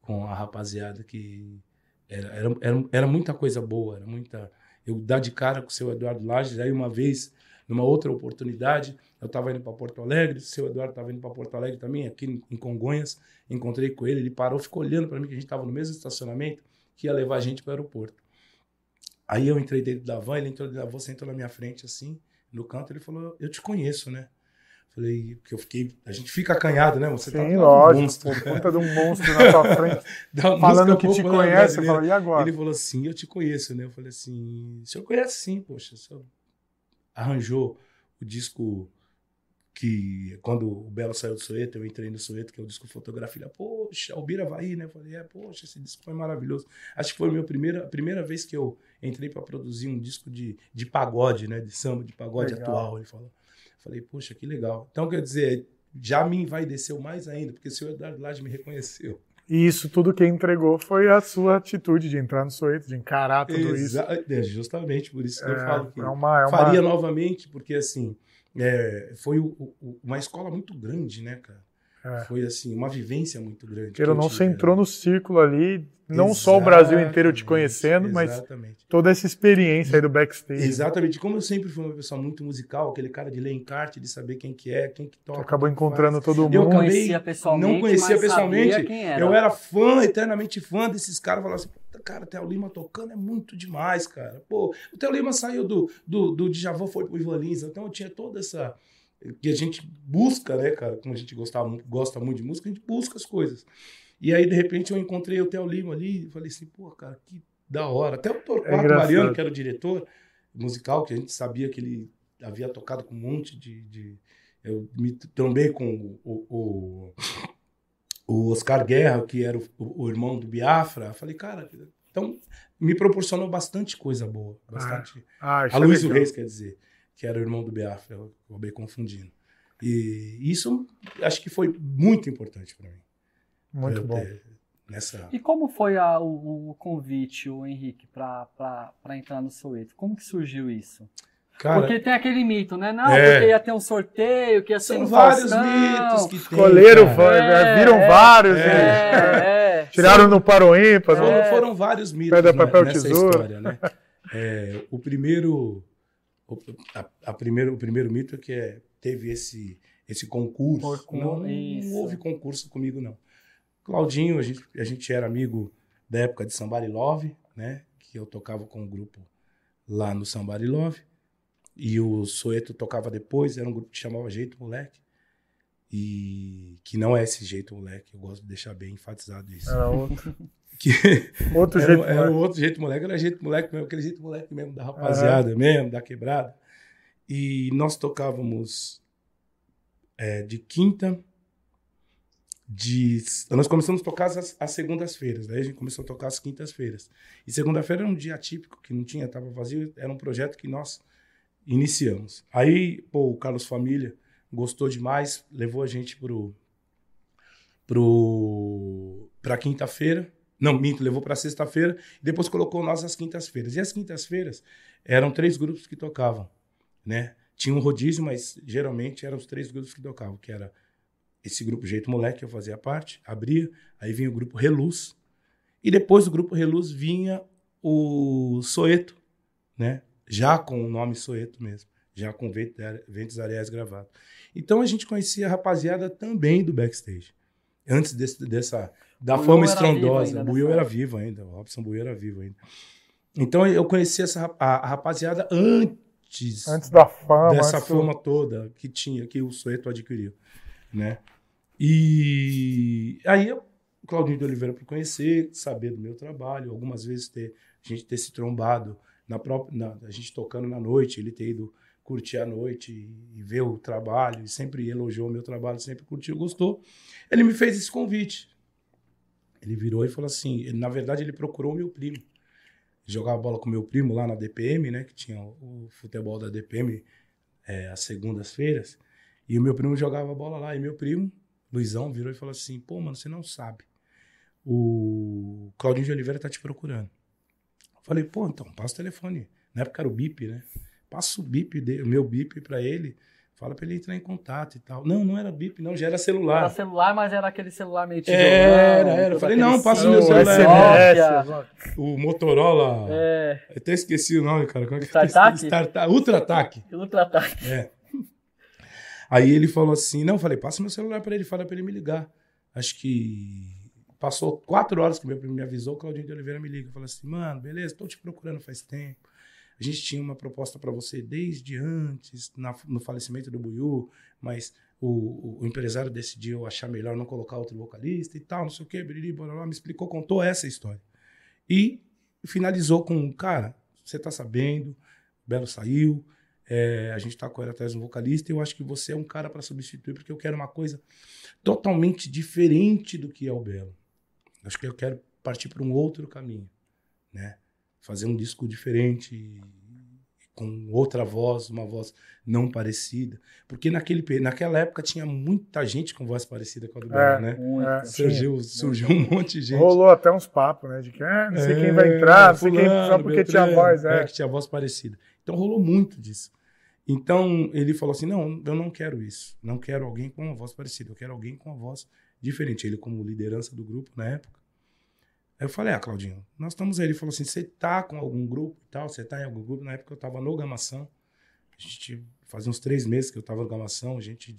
com a rapaziada que era, era, era, era muita coisa boa, era muita. Eu dar de cara com o seu Eduardo Lages, aí uma vez, numa outra oportunidade, eu estava indo para Porto Alegre, o seu Eduardo estava indo para Porto Alegre também, aqui em Congonhas, encontrei com ele, ele parou, ficou olhando para mim, que a gente estava no mesmo estacionamento, que ia levar a gente para o aeroporto. Aí eu entrei dentro da van, ele entrou dentro da van, sentou na minha frente assim, no canto, ele falou: Eu te conheço, né? Falei, porque eu fiquei. A gente fica acanhado, né? Você tá Sim, lado do lógico. monstro. Pô, puta de um monstro na tua frente, falando que te popular conhece, fala, e agora? Ele falou assim: Eu te conheço, né? Eu falei assim: O senhor conhece sim, poxa. O senhor arranjou o disco que, quando o Belo saiu do Soeto, eu entrei no Soeto, que é o disco fotografia. Poxa, o Bira vai, né? Eu falei: É, poxa, esse disco foi maravilhoso. Acho que foi a minha primeira, a primeira vez que eu entrei para produzir um disco de, de pagode, né? De samba, de pagode Legal. atual. Ele falou. Falei, poxa, que legal. Então, quer dizer, já me envaideceu mais ainda, porque o senhor Eduardo Lage me reconheceu. E isso tudo quem entregou foi a sua atitude de entrar no Soeto, de encarar tudo isso. Exa- é, justamente por isso que eu falo que É uma, é uma... faria novamente, porque assim, é, foi o- o- uma escola muito grande, né, cara? É. Foi assim, uma vivência muito grande. Eu não, você entrou né? no círculo ali, não só o Brasil inteiro te Exatamente, conhecendo, mas Exatamente. toda essa experiência aí do backstage. Exatamente. Como eu sempre fui uma pessoa muito musical, aquele cara de ler encarte, de saber quem que é, quem que toca. acabou encontrando faz. todo Eu mundo. acabei- conhecia pessoalmente, não conhecia mas pessoalmente. sabia quem era. Eu era fã, eternamente fã desses caras. Falava assim, "Puta, cara, Theo Lima tocando é muito demais, cara. Pô, o Theo Lima saiu do, do, do Djavan, foi pro Ivan Lins. Então eu tinha toda essa... Que a gente busca, né, cara? Como a gente gostava, gosta muito de música, a gente busca as coisas. E aí, de repente, eu encontrei o Theo Lima ali e falei assim, pô, cara, que da hora. Até o Torquato É. Mariano, que era o diretor musical, que a gente sabia que ele havia tocado com um monte de... de- eu me trombei com o- o, o Oscar Guerra, que era o, o irmão do Biafra, falei, cara, então me proporcionou bastante coisa boa. Bastante. Ah, isso a é Luiz. Reis, quer dizer, que era o irmão do Biafra, eu acabei confundindo. E isso acho que foi muito importante para mim. Muito bom. ter Nessa... E como foi a- o, o convite, o Henrique, para entrar no Soweto? Como que surgiu isso? Cara, porque tem aquele mito, né? Não, É. porque ia ter um sorteio, que ia ser são no vários Faustão. mitos que tem. Escolheram, É, viram é, vários, é, É, é. tiraram no Paroímpa. Foram, no- É. foram vários mitos Pedra, né, papel, nessa tesoura. história, né? É, o primeiro, o, a, a primeiro, o primeiro mito é que é, teve esse esse concurso. Concur- não, não houve concurso comigo não. Claudinho, a gente, a gente era amigo da época de Somebody Love, né? Que eu tocava com um grupo lá no Somebody Love. E o Soeto tocava depois, era um grupo que chamava Jeito Moleque. E que não é esse jeito moleque, eu gosto de deixar bem enfatizado isso. Outro, Que outro era, jeito. era um outro jeito moleque, era jeito moleque mesmo, aquele jeito moleque mesmo da rapaziada mesmo, da quebrada. E nós tocávamos é, de quinta, de nós começamos a tocar as, as segundas-feiras, daí a gente começou a tocar as quintas-feiras. E segunda-feira era um dia atípico, que não tinha, estava vazio, era um projeto que nós iniciamos. Aí, pô, o Carlos Família gostou demais, levou a gente pro pro para quinta-feira. Não, minto, levou para sexta-feira depois colocou nós às quintas-feiras. E as quintas-feiras eram três grupos que tocavam, né? Tinha um rodízio, mas geralmente eram os três grupos que tocavam, que era esse grupo Jeito Moleque, eu fazia parte, abria, aí vinha o grupo Reluz, e depois do grupo Reluz vinha o Soeto, né? Já com o nome Soeto mesmo, já com Vent- Ventos Areais gravado. Então a gente conhecia a rapaziada também do backstage. Antes desse- dessa da Buiu fama estrondosa, o Buiu era vivo ainda, o Robson Buiu era vivo ainda. Então eu conhecia essa a, a rapaziada antes, Antes da fama. dessa antes do- fama toda que tinha, que o Soeto adquiriu, né? E aí eu, o Claudinho de Oliveira para conhecer, saber do meu trabalho, algumas vezes ter a gente ter se trombado na própria, na- a gente tocando na noite, ele ter ido curtir a noite e, ver o trabalho, e sempre elogiou o meu trabalho, sempre curtiu, gostou. Ele me fez esse convite. Ele virou e falou assim, ele, na verdade ele procurou meu primo. Jogava bola com meu primo lá na DPM, né? Que tinha o, o futebol da DPM é, às segundas-feiras. E o meu primo jogava bola lá. E meu primo, Luizão, virou e falou assim: pô, mano, você não sabe. O Claudinho de Oliveira tá te procurando. Eu falei, pô, então, passa o telefone. Na época era o BIP, né? Passa o BIP, o meu BIP pra ele. Fala pra ele entrar em contato e tal. Não, não era BIP, não, já era celular. Era celular, mas era aquele celular meio Era, era. Eu falei, não, passa o meu celular. O Motorola. É. Eu até esqueci o nome, cara. Como é que StarTAC? Starta... Ultra Ataque. Ultra Ataque. É. Aí ele falou assim: não, eu falei, passa meu celular pra ele, fala pra ele me ligar. Acho que passou quatro horas que meu primo me avisou, o Claudinho de Oliveira me liga. Eu falei assim, mano, beleza, tô te procurando faz tempo. A gente tinha uma proposta para você desde antes, na, no falecimento do Buiu, mas o, o, empresário decidiu achar melhor não colocar outro vocalista e tal, não sei o quê, biriri, blá, me explicou, contou essa história. E finalizou com, cara, você tá sabendo, Belo saiu, é, a gente tá correndo atrás de um vocalista e eu acho que você é um cara para substituir, porque eu quero uma coisa totalmente diferente do que é o Belo. Acho que eu quero partir para um outro caminho, né? Fazer um disco diferente, com outra voz, uma voz não parecida. Porque naquele, naquela época tinha muita gente com voz parecida com a do Belo, é, né? É, surgiu, surgiu um monte de gente. Rolou até uns papos, né? De que ah, não sei é, quem vai entrar, não sei quem, só porque tinha voz. É. é, que tinha voz parecida. Então rolou muito disso. Então ele falou assim: não, eu não quero isso. Não quero alguém com uma voz parecida. Eu quero alguém com uma voz diferente. Ele, como liderança do grupo na época, Aí eu falei, ah, Claudinho, nós estamos aí. Ele falou assim: você tá com algum grupo e tal? Você tá em algum grupo? Na época eu tava no Gamação. A gente fazia uns três meses que eu tava no Gamação. A gente,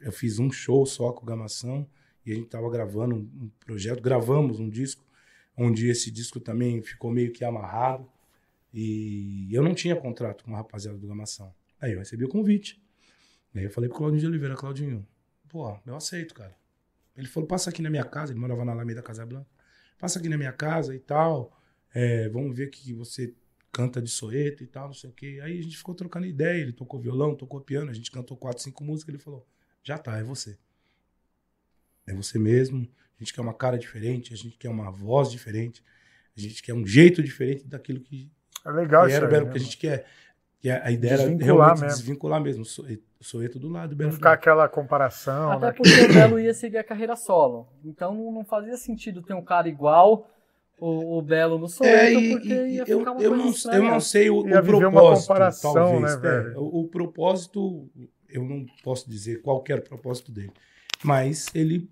eu fiz um show só com o Gamação e a gente tava gravando um, projeto. Gravamos um disco, onde esse disco também ficou meio que amarrado. E eu não tinha contrato com a rapaziada do Gamação. Aí eu recebi o convite. Aí eu falei pro Claudinho de Oliveira, Claudinho, pô, eu aceito, cara. Ele falou, passa aqui na minha casa, ele morava na Alameda Casa Blanca passa aqui na minha casa e tal, é, vamos ver que você canta de soeto e tal, não sei o quê. Aí a gente ficou trocando ideia, ele tocou violão, tocou piano, a gente cantou quatro, cinco músicas, ele falou, já tá, é você. É você mesmo, a gente quer uma cara diferente, a gente quer uma voz diferente, a gente quer um jeito diferente daquilo que, é legal que era, aí, né? que a gente quer. Que a ideia era realmente mesmo. desvincular mesmo. O Soeto do lado. Não ficar aquela comparação. Até né? porque o Belo ia seguir a carreira solo. Então não fazia sentido ter um cara igual o, o Belo no Soeto, é, e, porque ia eu, ficar uma eu coisa não, estranha. Eu não sei o, o propósito, uma comparação, talvez. Né, velho? É, o, o propósito, eu não posso dizer qualquer propósito dele. Mas ele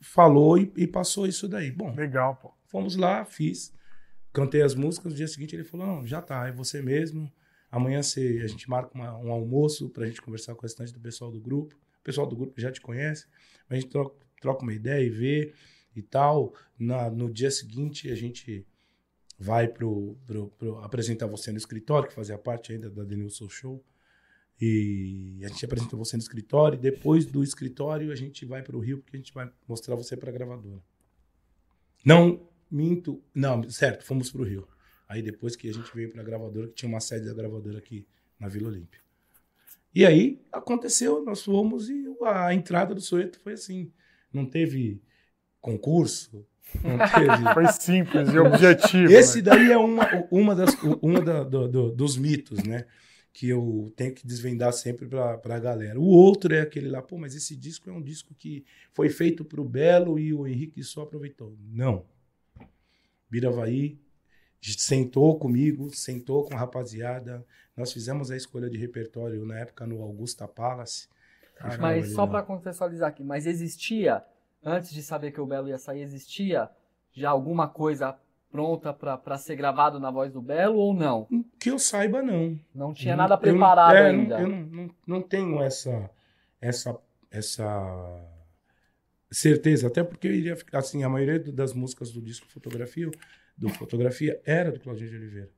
falou e, e, passou isso daí. Bom, legal, pô. Fomos lá, fiz, cantei as músicas. No dia seguinte ele falou: Não, já tá, é você mesmo. Amanhã você, a gente marca uma, um almoço para a gente conversar com o restante do pessoal do grupo. O pessoal do grupo já te conhece, a gente troca, troca uma ideia e vê e tal. Na, no dia seguinte, a gente vai pro, pro, pro, apresentar você no escritório, que fazia parte ainda da Denilson Show. E a gente apresenta você no escritório. E depois do escritório, a gente vai para o Rio, porque a gente vai mostrar você para a gravadora. Não minto. Não, certo, fomos para o Rio. Aí depois que a gente veio para a gravadora, que tinha uma sede da gravadora aqui na Vila Olímpia. E aí aconteceu, nós fomos e a entrada do Soeto foi assim. Não teve concurso, não teve... Foi simples e objetivo. Esse né? daí é uma, uma, das, uma da, do, do, dos mitos, né? Que eu tenho que desvendar sempre para a galera. O outro é aquele lá, pô, mas esse disco é um disco que foi feito para o Belo e o Henrique só aproveitou. Não. Biravaí sentou comigo, sentou com a rapaziada. Nós fizemos a escolha de repertório na época no Augusta Palace. Mas só para contextualizar aqui, mas existia, antes de saber que o Belo ia sair, existia já alguma coisa pronta para ser gravado na voz do Belo ou não? Que eu saiba, não. Não tinha nada preparado eu, é, ainda. Eu não, não, não tenho essa, essa, essa certeza, até porque eu iria ficar assim, a maioria das músicas do disco Fotografia do fotografia era do Claudinho de Oliveira,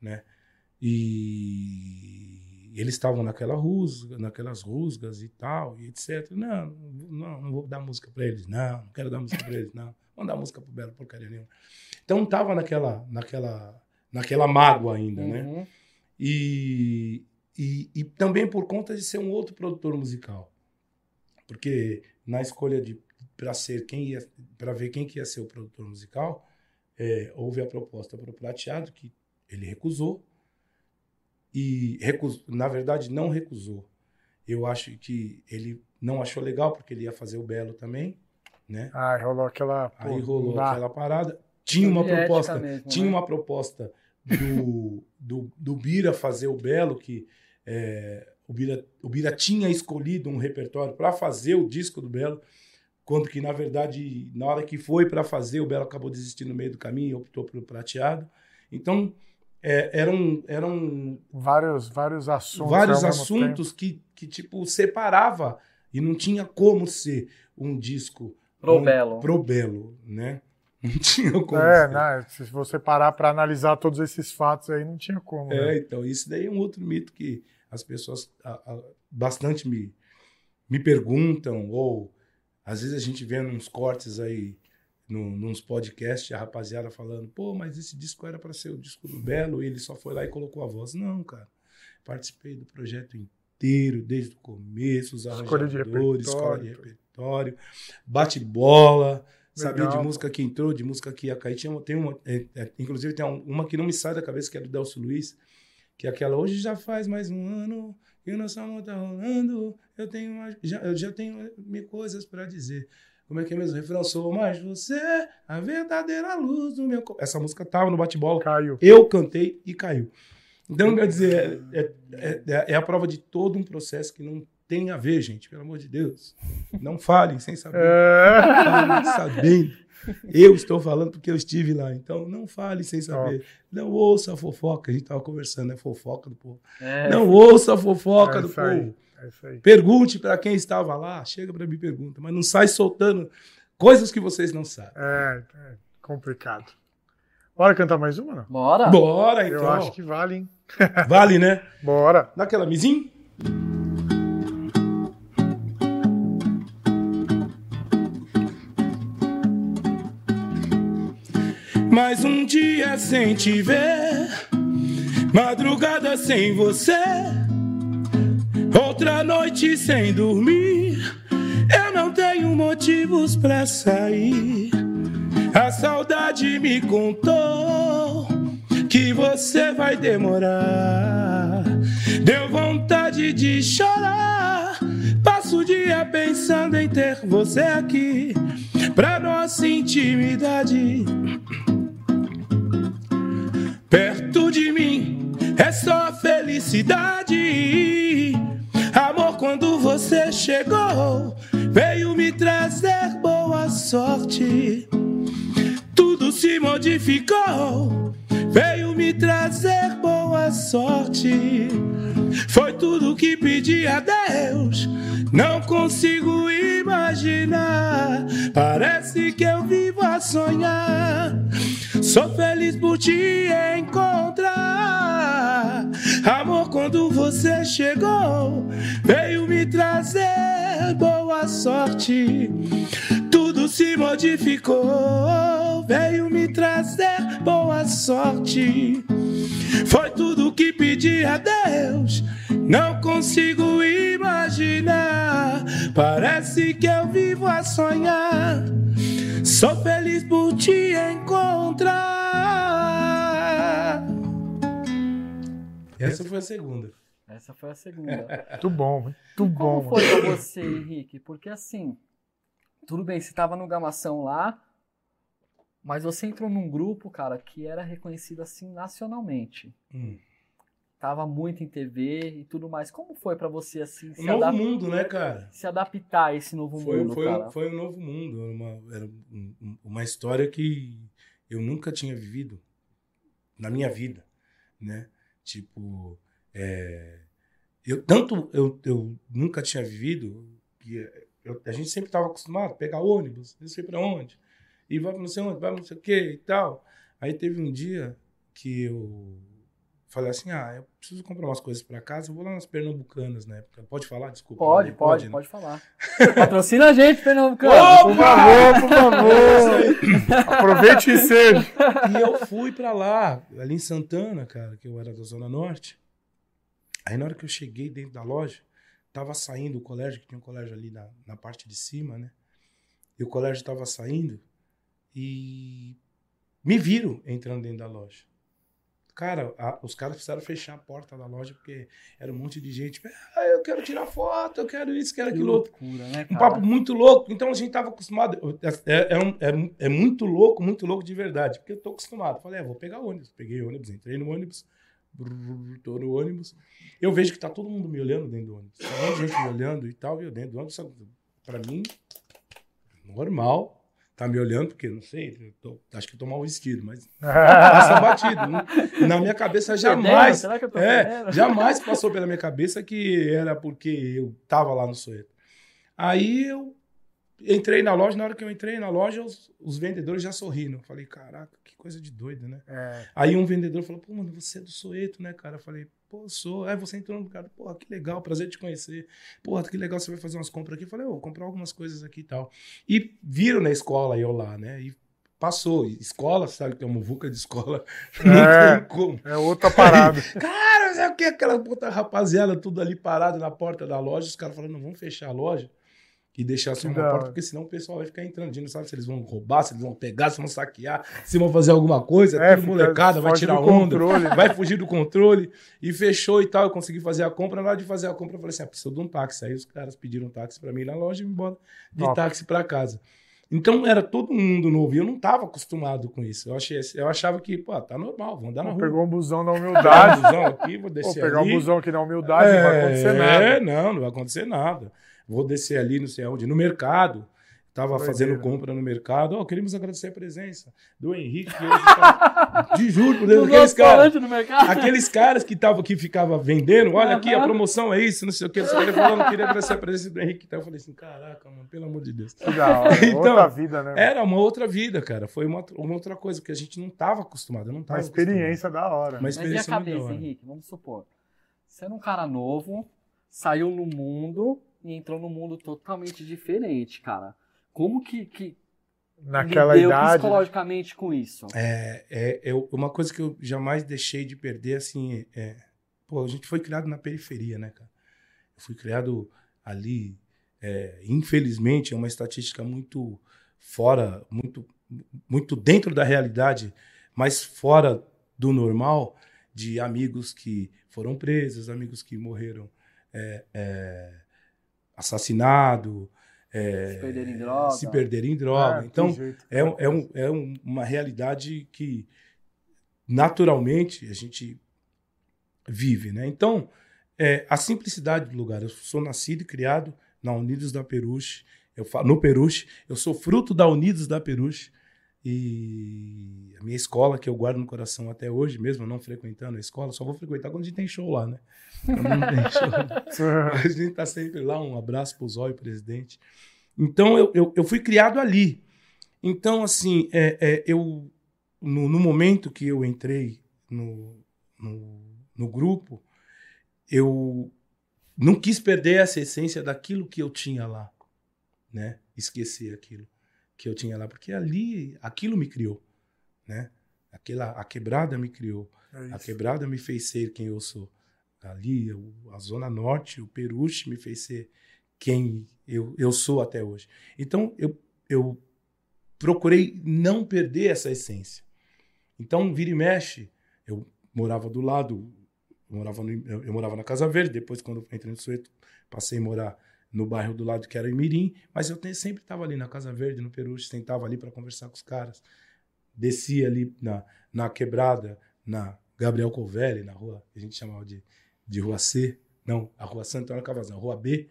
né? E eles estavam naquela rusga, naquelas rusgas e tal, e etc. Não, não, não vou dar música para eles, não, não quero dar música para eles, não. Vamos dar música pro Belo, porcaria nenhuma. Então tava naquela, naquela, naquela mágoa ainda, né? uhum. né? E, e, e também por conta de ser um outro produtor musical. Porque na escolha de para ser quem ia, para ver quem que ia ser o produtor musical, é, houve a proposta para o Prateado que ele recusou e recus, na verdade não recusou. Eu acho que ele não achou legal porque ele ia fazer o Belo também, né? Ah, rolou aquela. Pô, Aí rolou dá. aquela parada. Tinha uma Soviética proposta, mesmo, tinha né? uma proposta do, do, do Bira fazer o Belo, que é, o, Bira, o Bira tinha escolhido um repertório para fazer o disco do Belo, quando que, na verdade, na hora que foi para fazer, o Belo acabou desistindo no meio do caminho e optou pelo prateado. Então, é, eram, eram Vários, vários assuntos. vários assuntos que, que, tipo, separava e não tinha como ser um disco Pro um- Belo. pro Belo, né? Não tinha como. É, ser. né? Se você parar para analisar todos esses fatos aí, não tinha como. É, né? então, isso daí é um outro mito que as pessoas a- a- bastante me, me perguntam, ou às vezes a gente vê uns cortes aí, no, nos podcasts, a rapaziada falando, pô, mas esse disco era para ser o disco do Belo, e ele só foi lá e colocou a voz. Não, cara. Participei do projeto inteiro, desde o começo, os Escolha de arranjadores, escola de repertório. repertório, bate-bola, sabia de música que entrou, de música que ia cair. Tinha, tem uma, é, é, inclusive tem um- uma que não me sai da cabeça, que é do Delcio Luiz, que é aquela hoje já faz mais um ano que o nosso amor tá rolando, eu tenho mais, já, eu já tenho mil coisas para dizer. Como é que é mesmo? Refrão, sou mais você, a verdadeira luz do meu corpo. Essa música tava no bate-bola, Caiu. eu cantei e caiu. Então, quer dizer, é, é- é- é a prova de todo um processo que não tem a ver, gente, pelo amor de Deus. Não falem sem saber. É. Falem sabendo. Eu estou falando porque eu estive lá, então não fale sem saber. Não ouça a fofoca, a gente estava conversando, é fofoca do povo. É, Não ouça a fofoca É do povo. É isso aí. Pergunte para quem estava lá, chega para mim e pergunta, mas não sai soltando coisas que vocês não sabem. É, é complicado. Bora cantar mais uma, não? Bora? Bora, Eu então. acho que vale, hein? Vale, né? Bora. Naquela mizinha? Mais um dia sem te ver, madrugada sem você, outra noite sem dormir. Eu não tenho motivos pra sair. A saudade me contou que você vai demorar. Deu vontade de chorar. Passo o dia pensando em ter você aqui pra nossa intimidade. Perto de mim é só felicidade. Amor, quando você chegou, veio me trazer boa sorte. Tudo se modificou, veio me trazer boa sorte. Foi tudo que pedi a Deus, não consigo imaginar. Parece que eu vivo a sonhar. Sou feliz por te encontrar. Amor, quando você chegou, veio me trazer boa sorte. Se modificou, veio me trazer boa sorte. Foi tudo que pedi a Deus, não consigo imaginar. Parece que eu vivo a sonhar. Sou feliz por te encontrar. Essa foi a segunda. Essa foi a segunda. Muito bom, muito Como bom. mano. foi pra você, Henrique? Porque assim, tudo bem, você tava no Gamação lá, mas você entrou num grupo, cara, que era reconhecido assim nacionalmente. Hum. Tava muito em TV e tudo mais. Como foi pra você assim Um se, novo adap- mundo, né, cara? se adaptar a esse novo Foi, mundo, foi, cara? um, foi um novo mundo. Uma, era um- um- uma história que eu nunca tinha vivido na minha vida, né? Tipo, é, eu tanto eu, eu nunca tinha vivido que eu- a gente sempre estava acostumado a pegar ônibus, não sei para onde, e vai para não sei onde, vai pra não sei o que e tal. Aí teve um dia que eu falei assim, ah, eu preciso comprar umas coisas para casa, eu vou lá nas Pernambucanas na época. Pode falar? Desculpa. Pode, né? pode, né? pode falar. Patrocina a gente, Pernambucano. Por favor, por favor. Aproveite e seja. E eu fui pra lá, ali em Santana, cara, que eu era da Zona Norte. Aí na hora que eu cheguei dentro da loja, tava saindo o colégio, que tinha um colégio ali na, na parte de cima, né? E o colégio estava saindo e me viram entrando dentro da loja. Cara, a, os caras precisaram fechar a porta da loja porque era um monte de gente. Ah, eu quero tirar foto, eu quero isso, quero Que aquilo outro. loucura, né, Um cara? papo muito louco. Então a gente tava acostumado. É, é, um- é- é muito louco, muito louco de verdade. Porque eu tô acostumado. Falei, é, vou pegar ônibus. Peguei ônibus, entrei no ônibus. Tô no ônibus. Eu vejo que tá todo mundo me olhando dentro do ônibus. Tá um monte de gente me olhando e tal. E eu dentro do ônibus. Pra mim, normal. Tá me olhando, porque não sei, tô- acho que tô mal vestido, mas passa batido. né? Na minha cabeça jamais. Será que eu tô É, jamais passou pela minha cabeça que era porque eu tava lá no Soeto. Aí eu entrei na loja, na hora que eu entrei na loja, os, os vendedores já sorriram. Eu Falei, caraca, coisa de doido, né? É, Aí um vendedor falou, pô, mano, você é do Soeto, né, cara? Eu falei, pô, sou. Aí você entrou no cara, pô, que legal, prazer te conhecer. Pô, que legal, você vai fazer umas compras aqui. Eu falei, eu vou comprar algumas coisas aqui e tal. E viram na escola eu lá, né? E passou. Escola, sabe que é uma vuca de escola. É. tem como. é outra parada. Cara, sabe o que? Aquela puta rapaziada tudo ali parada na porta da loja, os caras falando, não, vamos fechar a loja e deixar só uma porta, porque senão o pessoal vai ficar entrando. A gente não sabe se eles vão roubar, se eles vão pegar, se vão saquear, se vão fazer alguma coisa. É, tudo molecada, vai tirar onda, controle. vai fugir do controle. E fechou e tal. Eu consegui fazer a compra. Na hora de fazer a compra, eu falei assim: ah, preciso de um táxi. Aí os caras pediram um táxi pra mim na loja e me embora de Top. táxi pra casa. Então era todo mundo novo e eu não tava acostumado com isso. Eu, achei, eu achava que, pô, tá normal, vou andar na Pô, rua. Pegou um busão da Pegar humildade. um busão aqui, vou Pô, descer pegar ali. um busão aqui na humildade não vai acontecer nada. É, não, não vai acontecer nada. Vou descer ali, não sei aonde, no mercado. Tava Doideira. fazendo compra no mercado. Ó, queremos agradecer a presença do Henrique. que hoje tá- De juro, por Deus, No aqueles caras. falante no mercado. Aqueles caras que estavam aqui, ficavam vendendo, olha aqui, a promoção é isso, não sei o que. Ele falando, queria agradecer a presença do Henrique. Então eu falei assim, caraca, mano, pelo amor de Deus. Que da hora. Então, outra vida, né? Era uma outra vida, cara. Foi uma, uma outra coisa, porque a gente não tava acostumado. Não tava Uma experiência da hora. Uma Mas e a experiência cabeça. Henrique? Vamos supor. Você era um cara novo, saiu no mundo e entrou num mundo totalmente diferente, cara. Como que, que Naquela lideu idade. né? psicologicamente com isso? É, é, é uma coisa que eu jamais deixei de perder, assim, é, pô, a gente foi criado na periferia, né, cara? Eu fui criado ali, é, infelizmente, é uma estatística muito fora, muito, muito dentro da realidade, mas fora do normal, de amigos que foram presos, amigos que morreram é, é, assassinados, é, Se perderem em droga. se perderem em droga. Ah, que então, é, é, um- é um- uma realidade que naturalmente a gente vive, né? Então, é, a simplicidade do lugar. Eu sou nascido e criado na Unidos da Peruche, eu falo, no Peruche, eu sou fruto da Unidos da Peruche e a minha escola que eu guardo no coração até hoje, mesmo não frequentando a escola, só vou frequentar quando a gente tem show lá, né? Quando não tem show, a gente tá sempre lá, um abraço pro Zóio, presidente. Então, eu, eu, eu fui criado ali. Então, assim, é, é, eu, no, no momento que eu entrei no, no, no grupo, eu não quis perder essa essência daquilo que eu tinha lá, né? Esquecer aquilo que eu tinha lá, porque ali, aquilo me criou, né? Aquela, a quebrada me criou. É A quebrada me fez ser quem eu sou. Ali, a Zona Norte, o Peruche me fez ser quem eu, eu sou até hoje. Então, eu, eu procurei não perder essa essência. Então, vira e mexe, eu morava do lado, eu morava, no- eu, eu morava na Casa Verde, depois, quando entrei no Sueto, passei a morar no bairro do lado, que era Imirim, mas eu sempre estava ali na Casa Verde, no Peruche, sentava ali para conversar com os caras. Descia ali na, na quebrada, na Gabriel Covelli, na rua, que a gente chamava de, de Rua C, não, a Rua Santo Antônio Cavazão, Rua B.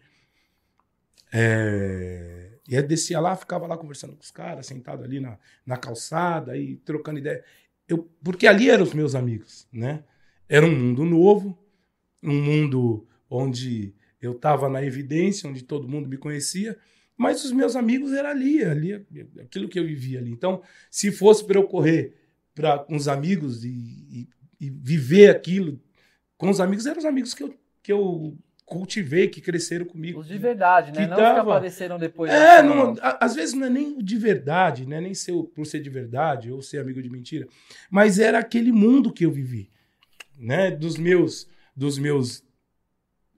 É, e aí descia lá, ficava lá conversando com os caras, sentado ali na, na calçada e trocando ideia. Eu, porque ali eram os meus amigos, né? Era um mundo novo, um mundo onde eu estava na evidência, onde todo mundo me conhecia, mas os meus amigos eram ali, ali aquilo que eu vivia ali. Então, se fosse para eu correr para com os amigos e, e, e viver aquilo com os amigos, eram os amigos que eu, que eu cultivei, que cresceram comigo. Os de verdade, né? Que não os que tava- apareceram depois. É, da não, a- às vezes não é nem o de verdade, né? nem ser, o- por ser de verdade ou ser amigo de mentira, mas era aquele mundo que eu vivi, né? Dos meus, dos meus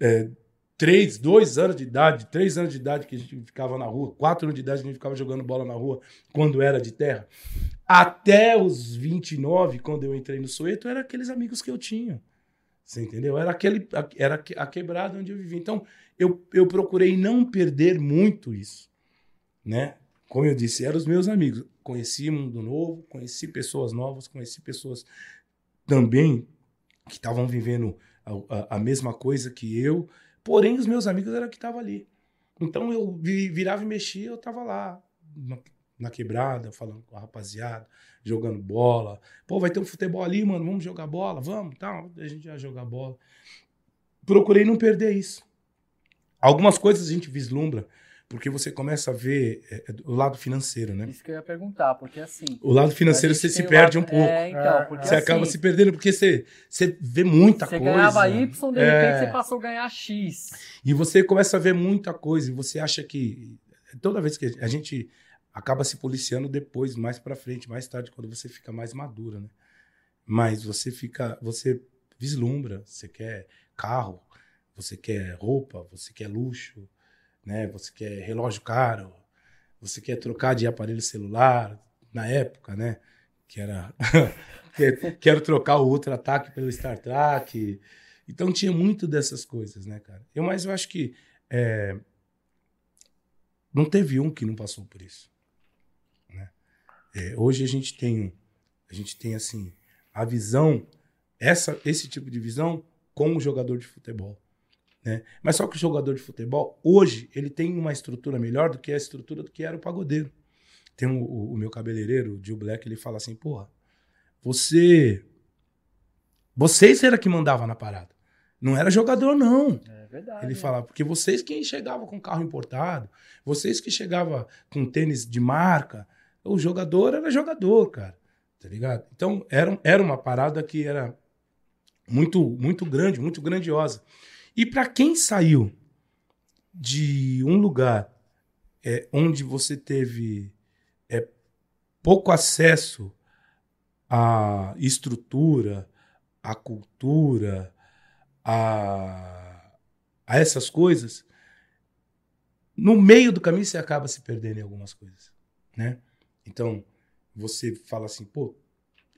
é, três, dois anos de idade, três anos de idade que a gente ficava na rua, quatro anos de idade que a gente ficava jogando bola na rua quando era de terra, até os 29, quando eu entrei no Soeto, eram aqueles amigos que eu tinha. Você entendeu? Era, aquele, era a quebrada onde eu vivia. Então, eu, eu procurei não perder muito isso. Né? Como eu disse, eram os meus amigos. Conheci mundo novo, conheci pessoas novas, conheci pessoas também que estavam vivendo a, a, a mesma coisa que eu. Porém, os meus amigos eram que estavam ali. Então eu virava e mexia, eu estava lá, na, na, quebrada, falando com a rapaziada, jogando bola. Pô, vai ter um futebol ali, mano, vamos jogar bola, vamos, tal. A gente ia jogar bola. Procurei não perder isso. Algumas coisas a gente vislumbra porque você começa a ver é, é, o lado financeiro, né? Isso que eu ia perguntar, porque assim. O lado financeiro você se perde lado... um pouco. É, então, porque você assim, acaba se perdendo, porque você, você vê muita você coisa. Você ganhava Y, de é... repente você passou a ganhar X. E você começa a ver muita coisa, e você acha que. Toda vez que a gente acaba se policiando depois, mais para frente, mais tarde, quando você fica mais madura, né? Mas você fica. Você vislumbra, você quer carro, você quer roupa, você quer luxo né? Você quer relógio caro, você quer trocar de aparelho celular, na época, né? Que era. Quero trocar o Ultra Ataque pelo Star Trek. Então tinha muito dessas coisas, né, cara? Eu, mas eu acho que é, não teve um que não passou por isso. Né? É, hoje a gente tem, a gente tem assim a visão, essa, esse tipo de visão como jogador de futebol. Né? Mas só que o jogador de futebol, hoje, ele tem uma estrutura melhor do que a estrutura do que era o pagodeiro. Tem o, o, o meu cabeleireiro, o Gil Black, ele fala assim, porra, você... Vocês era que mandava na parada. Não era jogador, não. É verdade. Ele fala, porque vocês que chegavam com carro importado, vocês que chegavam com tênis de marca, o jogador era jogador, cara. Tá ligado? Então, era, era uma parada que era muito, muito grande, muito grandiosa. E para quem saiu de um lugar é, onde você teve é, pouco acesso à estrutura, à cultura, a, a essas coisas, no meio do caminho você acaba se perdendo em algumas coisas, né? Então, você fala assim, pô,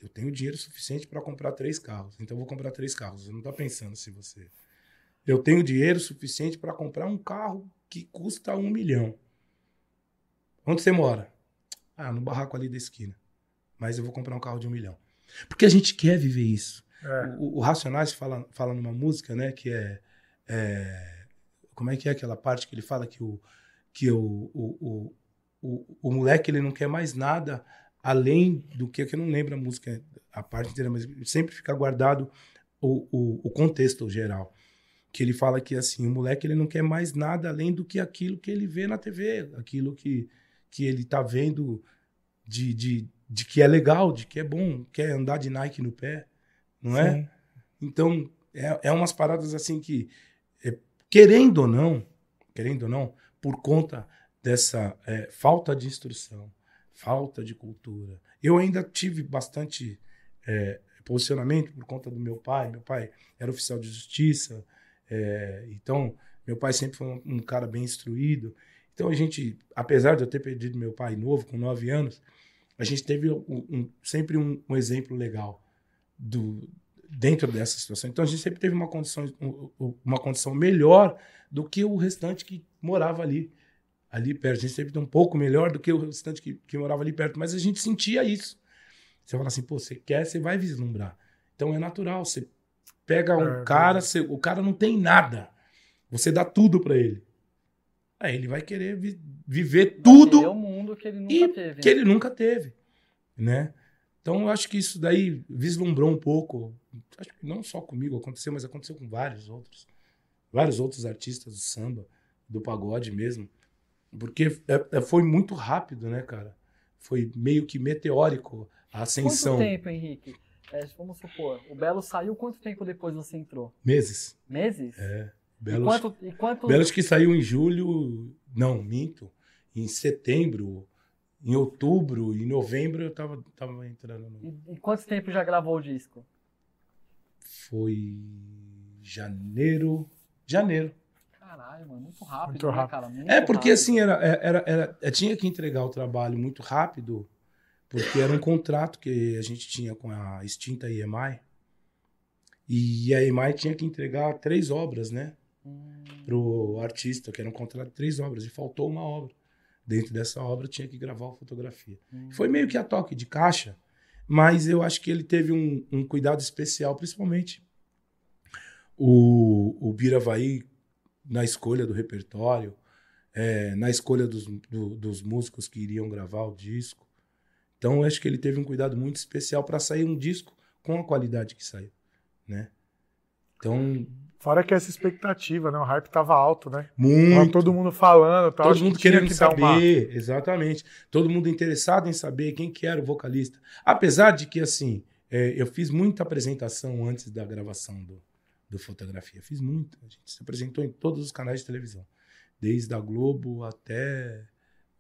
eu tenho dinheiro suficiente para comprar três carros, então vou comprar três carros. Você não está pensando se você eu tenho dinheiro suficiente para comprar um carro que custa um milhão. Onde você mora? Ah, no barraco ali da esquina. Mas eu vou comprar um carro de um milhão. Porque a gente quer viver isso. É. O, o, Racionais fala, fala numa música, né, que é, é, Como é que é aquela parte que ele fala que o, que o, o, o, o, o moleque ele não quer mais nada além do que, que eu não lembro a música, a parte inteira, mas sempre fica guardado o, o, o contexto geral que ele fala que assim, o moleque ele não quer mais nada além do que aquilo que ele vê na TV, aquilo que, que ele tá vendo de, de, de que é legal, de que é bom, quer andar de Nike no pé, não é? Sim. Então, é, é umas paradas assim que, é, querendo ou não, querendo ou não, por conta dessa é, falta de instrução, falta de cultura. Eu ainda tive bastante é, posicionamento por conta do meu pai. Meu pai era oficial de justiça, é, então, meu pai sempre foi um, um, cara bem instruído. Então, a gente, apesar de eu ter perdido meu pai novo, com nove anos, a gente teve um, um, sempre um, exemplo legal do, dentro dessa situação. Então, a gente sempre teve uma condição, uma condição melhor do que o restante que morava ali, ali perto. A gente sempre um pouco melhor do que o restante que, que morava ali perto, mas a gente sentia isso. Você fala assim, pô, você quer, você vai vislumbrar. Então, é natural, você Pega um é, cara, você, o cara não tem nada. Você dá tudo para ele. Aí ele vai querer vi, viver vai tudo. o mundo que ele nunca teve. Que né? ele nunca teve, né? Então eu acho que isso daí vislumbrou um pouco. Acho que não só comigo aconteceu, mas aconteceu com vários outros. Vários outros artistas do samba, do pagode mesmo. Porque é, é, foi muito rápido, né, cara? Foi meio que meteórico a ascensão. Quanto tempo, Henrique? É, vamos supor, o Belo saiu quanto tempo depois você entrou? Meses. Meses? É. Belo, e quanto, e quanto... Belo que saiu em julho, não, minto, em setembro, em outubro, em novembro eu tava, tava entrando. No... E, e quanto tempo já gravou o disco? Foi janeiro, janeiro. Caralho, mano, muito rápido, Muito né, rápido. cara? Muito É porque rápido. assim, era, era, era, eu tinha que entregar o trabalho muito rápido, porque era um contrato que a gente tinha com a extinta EMI. E a EMI tinha que entregar três obras, né? Hum, Pro artista, que era um contrato de três obras, e faltou uma obra. Dentro dessa obra tinha que gravar a fotografia. hum. Foi meio que a toque de caixa, mas eu acho que ele teve um, um cuidado especial, principalmente o, o Biravaí na escolha do repertório, é, na escolha dos, do- dos músicos que iriam gravar o disco. Então eu acho que ele teve um cuidado muito especial para sair um disco com a qualidade que saiu, né? Então, Fora que essa expectativa, né? O hype tava alto, né? Tava muito. todo mundo falando, tal. Todo que mundo querendo que saber, uma- exatamente. Todo mundo interessado em saber quem que era o vocalista. Apesar de que, assim, é, eu fiz muita apresentação antes da gravação do, do Fotografia. Fiz muita. A gente se apresentou em todos os canais de televisão. Desde a Globo até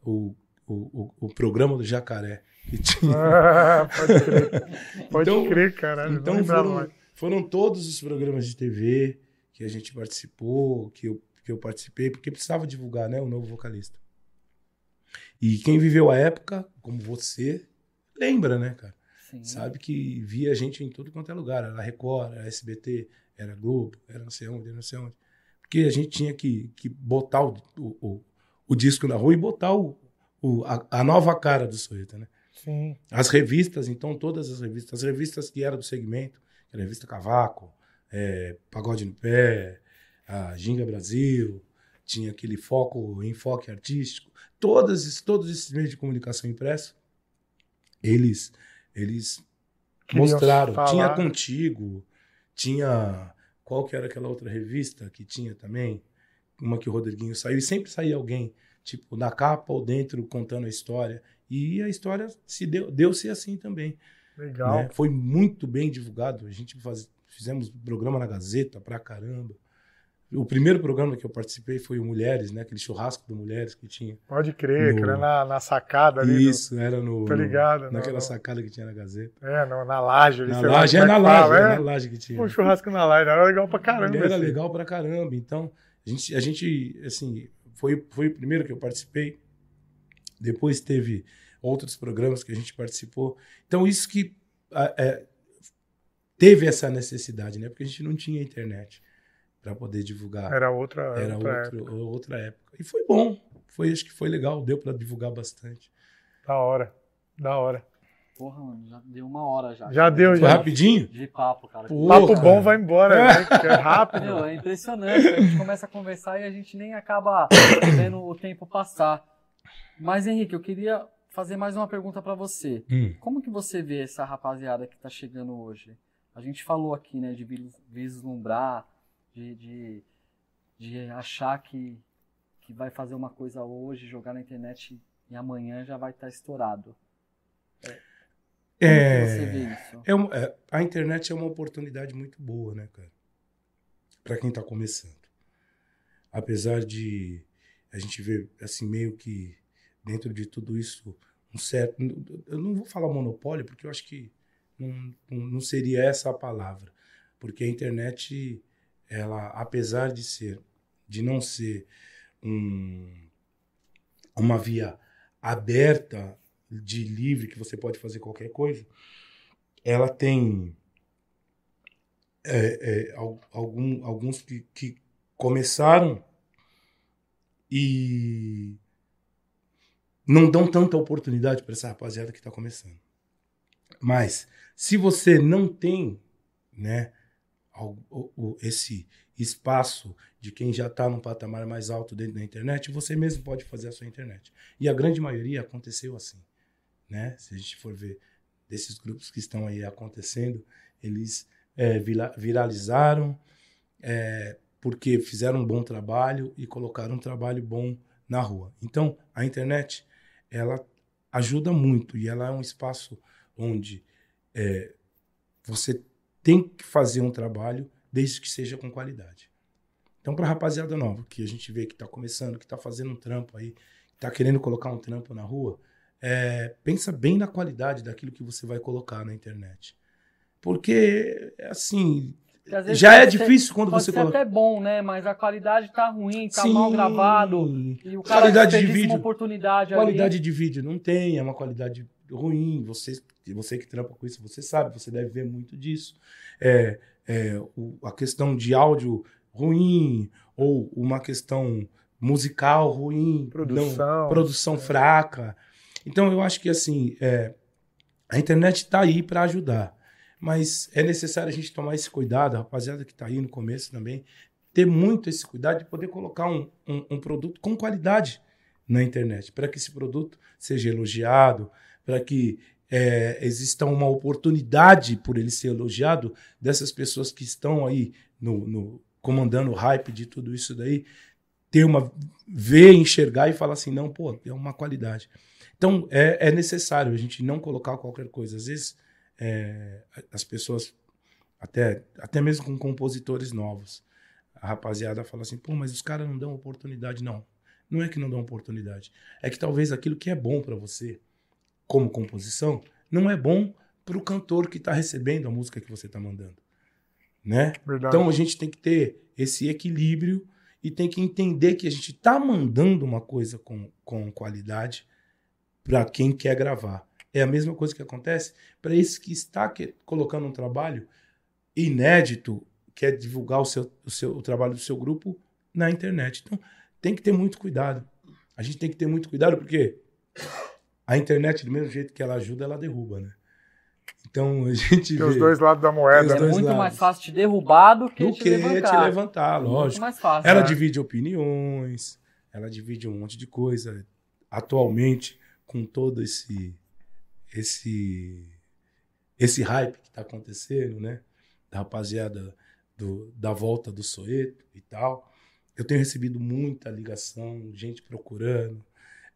o, o, o, o programa do Jacaré. Que tinha. Ah, pode crer. Pode Então- crer, caralho. não Então foram, foram todos os programas de TV que a gente participou, que eu, que eu participei, porque precisava divulgar né, o novo vocalista. E quem viveu a época, como você, lembra, né, cara? Sim. Sabe que via a gente em tudo quanto é lugar. Era Record, era SBT, era Globo, era não sei onde, era não sei onde. Porque a gente tinha que, que botar o, o, o, o disco na rua e botar o, o, a, a nova cara do Soeta, né? Sim. As revistas, então, todas as revistas, as revistas que eram do segmento, que era a revista Cavaco, é, Pagode no Pé, a Ginga Brasil, tinha aquele foco, enfoque artístico, todas, todos esses meios de comunicação impresso, eles, eles Queriam mostraram. falar. Tinha Contigo, tinha. Qual que era aquela outra revista que tinha também? Uma que o Rodriguinho saiu, e sempre saía alguém, tipo, na capa ou dentro, contando a história. E a história se deu, deu-se assim também. Legal. né? Foi muito bem divulgado. A gente faz, fizemos programa na Gazeta pra caramba. O primeiro programa que eu participei foi o Mulheres, né? Aquele churrasco do Mulheres que tinha. Pode crer, No- que era na, na sacada ali. do- Isso, era no. Tô ligado. no- naquela no- sacada que tinha na Gazeta. É, na laje. ali, Na laje, é como na laje, fala, é é. na laje que tinha. Pô, churrasco na laje, era legal pra caramba. Era esse. legal pra caramba. Então, a gente, a gente assim, foi, foi o primeiro que eu participei. Depois teve outros programas que a gente participou. Então, isso que é, teve essa necessidade, né? Porque a gente não tinha internet para poder divulgar. Era outra, Era outra outro- época. outra época. E foi bom. Foi, acho que foi legal. Deu para divulgar bastante. Da hora. Da hora. Porra, mano, já deu uma hora já. Já deu, Foi já. rapidinho? De papo, cara. Pô, Papo cara. bom vai embora, né? É rápido. Meu, é impressionante. A gente começa a conversar e a gente nem acaba vendo o tempo passar. Mas, Henrique, eu queria fazer mais uma pergunta pra você. Hum. Como que você vê essa rapaziada que tá chegando hoje? A gente falou aqui, né, de vis- vislumbrar, de, de, de achar que, que vai fazer uma coisa hoje, jogar na internet e amanhã já vai estar estourado. Como que você vê isso? É um- é, a internet é uma oportunidade muito boa, né, cara? Para quem tá começando. Apesar de a gente ver, assim, meio que dentro de tudo isso, um certo. Eu não vou falar monopólio, porque eu acho que não, não não seria essa a palavra. Porque a internet, ela, apesar de ser, de não ser um, uma via aberta de livre que você pode fazer qualquer coisa, ela tem é, é, al- algum- alguns que, que começaram e não dão tanta oportunidade para essa rapaziada que está começando. Mas se você não tem, né, esse espaço de quem já está num patamar mais alto dentro da internet, você mesmo pode fazer a sua internet. E a grande maioria aconteceu assim, né? Se a gente for ver desses grupos que estão aí acontecendo, eles é, viralizaram é, porque fizeram um bom trabalho e colocaram um trabalho bom na rua. Então, a internet, ela ajuda muito e ela é um espaço onde é, você tem que fazer um trabalho desde que seja com qualidade. Então, para a rapaziada nova, que a gente vê que está começando, que está fazendo um trampo aí, está querendo colocar um trampo na rua, é, pensa bem na qualidade daquilo que você vai colocar na internet. Porque, assim, Já é pode ser- difícil quando Pode você ser coloca. até bom, né? Mas a qualidade tá ruim, tá Sim. mal gravado. E o cara Qualidade de vídeo. uma oportunidade Qualidade ali. de vídeo não tem, é uma qualidade ruim. Você, você que trampa com isso, você sabe, você deve ver muito disso. É, é, o- a questão de áudio ruim, ou uma questão musical ruim, não- Produção. produção fraca. Então eu acho que assim, é, a internet está aí para ajudar. Mas é necessário a gente tomar esse cuidado, a rapaziada que está aí no começo também, ter muito esse cuidado de poder colocar um, um- um produto com qualidade na internet, para que esse produto seja elogiado, para que é, exista uma oportunidade por ele ser elogiado dessas pessoas que estão aí no, no- comandando o hype de tudo isso daí, ter uma ver, enxergar e falar assim, não, pô, é uma qualidade. Então é, é necessário a gente não colocar qualquer coisa. Às vezes é, as pessoas, até, até mesmo com compositores novos, a rapaziada fala assim, pô, mas os caras não dão oportunidade. Não, não é que não dão oportunidade. É que talvez aquilo que é bom para você, como composição, não é bom para o cantor que está recebendo a música que você está mandando. Né? Verdade. Então a gente tem que ter esse equilíbrio e tem que entender que a gente está mandando uma coisa com, com qualidade para quem quer gravar. É a mesma coisa que acontece para esse que está que- colocando um trabalho inédito, quer divulgar o, seu, o, seu, o trabalho do seu grupo na internet. Então tem que ter muito cuidado. A gente tem que ter muito cuidado porque a internet, do mesmo jeito que ela ajuda, ela derruba, né? Então a gente Tem os vê dois lados da moeda. os É né? muito lados. mais fácil te derrubar do que do te que levantar. te levantar, Muito lógico. mais fácil. Ela né? divide opiniões, ela divide um monte de coisa. Atualmente, com todo esse esse esse hype que está acontecendo, né? Da rapaziada do, da volta do Soeto e tal. Eu tenho recebido muita ligação, gente procurando,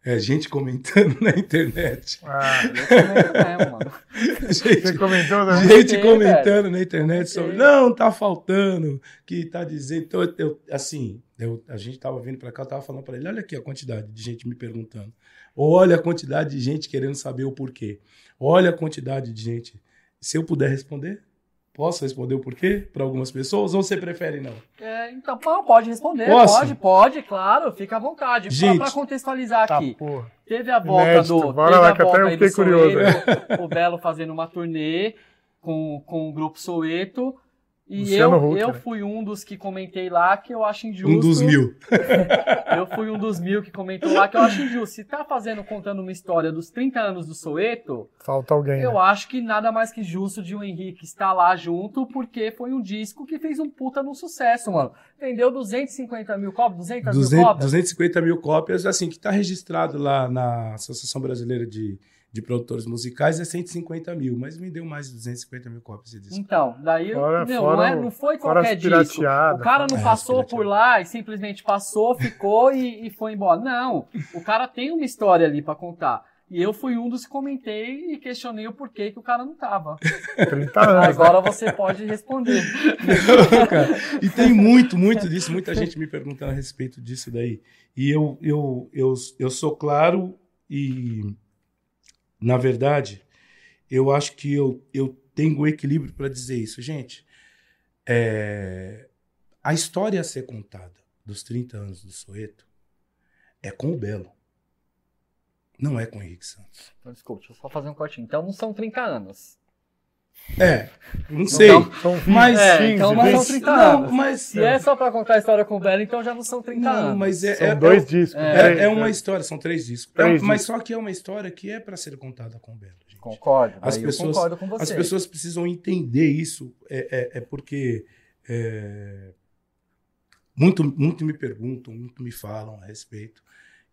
é, gente comentando na internet. Ah, Eu mesmo, mano. você Gente, comentou, né? gente comentando na internet sobre não tá faltando que tá dizendo então eu- assim eu- a gente tava vindo para cá eu tava falando para ele olha aqui a quantidade de gente me perguntando olha a quantidade de gente querendo saber o porquê olha a quantidade de gente se eu puder responder posso responder o porquê para algumas pessoas ou você prefere não É, então, não, pode responder. Posso? Pode, pode, claro, fica à vontade. Pra contextualizar Tá, aqui, porra. teve a volta Inédito. do. Bora lá, que até eu fiquei curioso, Soweto, o Belo fazendo uma turnê com, com o grupo Soeto. E Luciano eu, Huck, eu né? fui um dos que comentei lá que eu acho injusto. um dos mil Eu fui um dos mil que comentou lá que eu acho injusto. Se tá fazendo, contando uma história dos 30 anos do Soeto, Falta alguém. eu né? acho que nada mais que justo de o Henrique estar lá junto, porque foi um disco que fez um puta no sucesso, mano. Vendeu 250 mil cópias, 200 mil 200, cópias. 250 mil cópias, assim, que está registrado lá na Associação Brasileira de, de Produtores Musicais é 150 mil, mas vendeu mais de 250 mil cópias esse disco. Então, daí Fora- meu, fora não, é, não foi qualquer disco. O cara não É, passou as por lá e simplesmente passou, ficou e, e foi embora. Não, o cara tem uma história ali pra contar. E eu fui um dos que comentei e questionei o porquê que o cara não tava. 30 anos. Agora você pode responder. Cara, e tem muito, muito disso, muita gente me perguntando a respeito disso daí. E eu, eu, eu, eu sou claro e, na verdade, eu acho que eu, eu tenho o equilíbrio para dizer isso. Gente, é, a história a ser contada dos 30 anos do Soeto é com o Belo. Não é com o Henrique Santos. Então, desculpa, deixa eu só fazer um cortinho. Então não são 30 anos. É, não sei. Então, São 20, Mas- É, 15, então não 20. são 30 não, anos. mas, Se é só pra contar a história com o Belo, então já não são 30 não, anos. mas é, São é- dois é- discos. é- É, uma né? história, são três discos. Três É, mas discos. só que é uma história que é para ser contada com o Belo, gente. Concordo. As As pessoas- eu concordo com você. As pessoas precisam entender isso. É, é, é porque é, muito, muito me perguntam, muito me falam a respeito.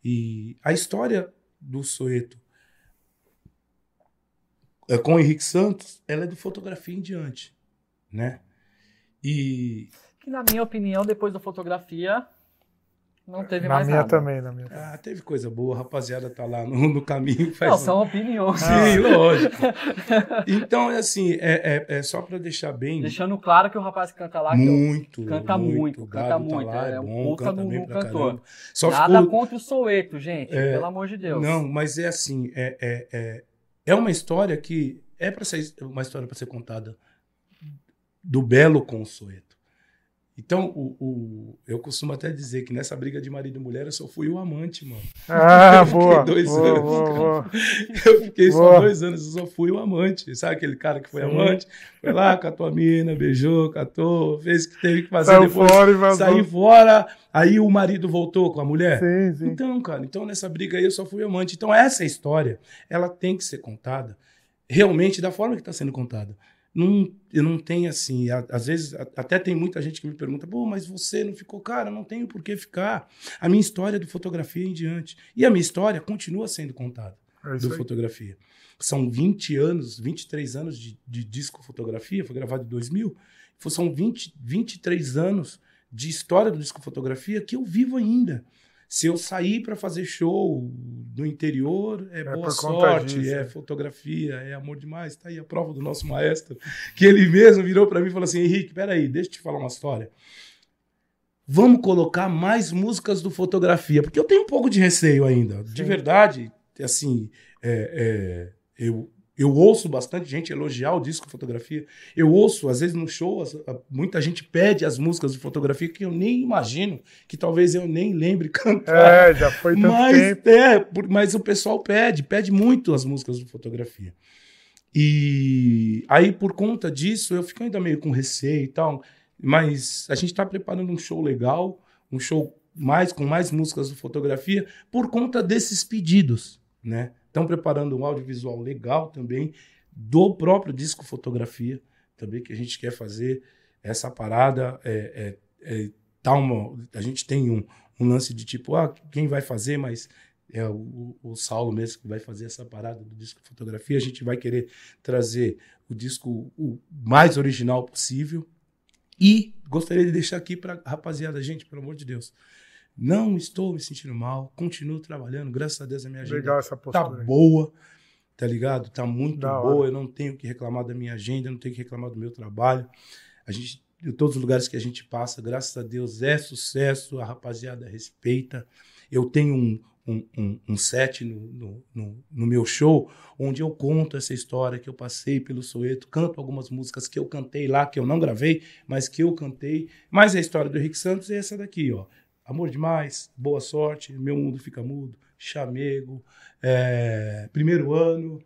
E a história do Soeto com o Henrique Santos, ela é de fotografia em diante, né? E Que na minha opinião, depois da fotografia, não teve Na mais minha nada. também, na minha também. ah, teve coisa boa, a rapaziada tá lá no, no caminho. Faz Não, um- são opiniões. Sim, lógico. Então, é assim, é, é, é só para deixar bem. Deixando claro que o rapaz que canta lá, que eu- muito, canta muito, canta tá muito, lá, é um bom, puta canta no- bem no pra cantor. caramba. Só nada ficou... contra o Soueto, gente. É, pelo amor de Deus. Não, mas é assim, é, é, é, uma história que é para ser uma história para ser contada do Belo com o Soeto. Então, o, o- eu costumo até dizer que nessa briga de marido e mulher eu só fui o amante, mano. Ah, Eu fiquei boa. dois boa, anos, boa, boa. Eu fiquei só Boa. dois anos, eu só fui o amante. Sabe aquele cara que foi Sim. amante? Foi lá, catou a mina, beijou, catou, fez o que teve que fazer Saiu depois. fora e. Saí fora, aí o marido voltou com a mulher. Sim, sim. Então, cara, então nessa briga aí eu só fui amante. Então essa história, ela tem que ser contada realmente da forma que está sendo contada. Não, eu não tenho assim, a- às vezes a- até tem muita gente que me pergunta, pô, mas você não ficou, cara, não tenho por que ficar. A minha história é do fotografia em diante. E a minha história continua sendo contada É do aí. fotografia. São 20 anos, 23 anos de, de disco fotografia, foi gravado em 2000. São 20, 23 anos de história do disco fotografia que eu vivo ainda. Se eu sair para fazer show no interior, é, boa por conta sorte, disso, é é. fotografia, é amor demais. Tá aí a prova do nosso maestro, que ele mesmo virou para mim e falou assim: Henrique, peraí, deixa eu te falar uma história. Vamos colocar mais músicas do fotografia, porque eu tenho um pouco de receio ainda. De Sim. verdade, assim, é, é, eu, eu ouço bastante gente elogiar o disco fotografia. Eu ouço, às vezes no show, muita gente pede as músicas de fotografia que eu nem imagino, que talvez eu nem lembre cantar. É, já foi tanto Mas, tempo. é, mas o pessoal pede, pede muito as músicas de fotografia. E aí, por conta disso, eu fico ainda meio com receio e tal. Mas a gente está preparando um show legal, um show mais com mais músicas de fotografia, por conta desses pedidos, né? Estão preparando um audiovisual legal também, do próprio disco fotografia, também que a gente quer fazer essa parada. É, é, é, tá uma, a gente tem um, um lance de tipo, ah, quem vai fazer, mas é o, o Saulo mesmo que vai fazer essa parada do disco fotografia. A gente vai querer trazer o disco o mais original possível. E gostaria de deixar aqui para rapaziada, gente, pelo amor de Deus. Não estou me sentindo mal, continuo trabalhando, graças a Deus a minha agenda Legal essa tá aí. boa, tá ligado? Tá muito Da hora. boa, eu não tenho que reclamar da minha agenda, eu não tenho que reclamar do meu trabalho. A gente, em todos os lugares que a gente passa, graças a Deus, é sucesso, a rapaziada respeita. Eu tenho um, um, um, um set no, no, no, no meu show onde eu conto essa história que eu passei pelo Soeto, canto algumas músicas que eu cantei lá, que eu não gravei, mas que eu cantei. Mas a história do Henrique Santos é essa daqui, ó. Amor demais, boa sorte, meu mundo fica mudo, chamego, é, primeiro ano,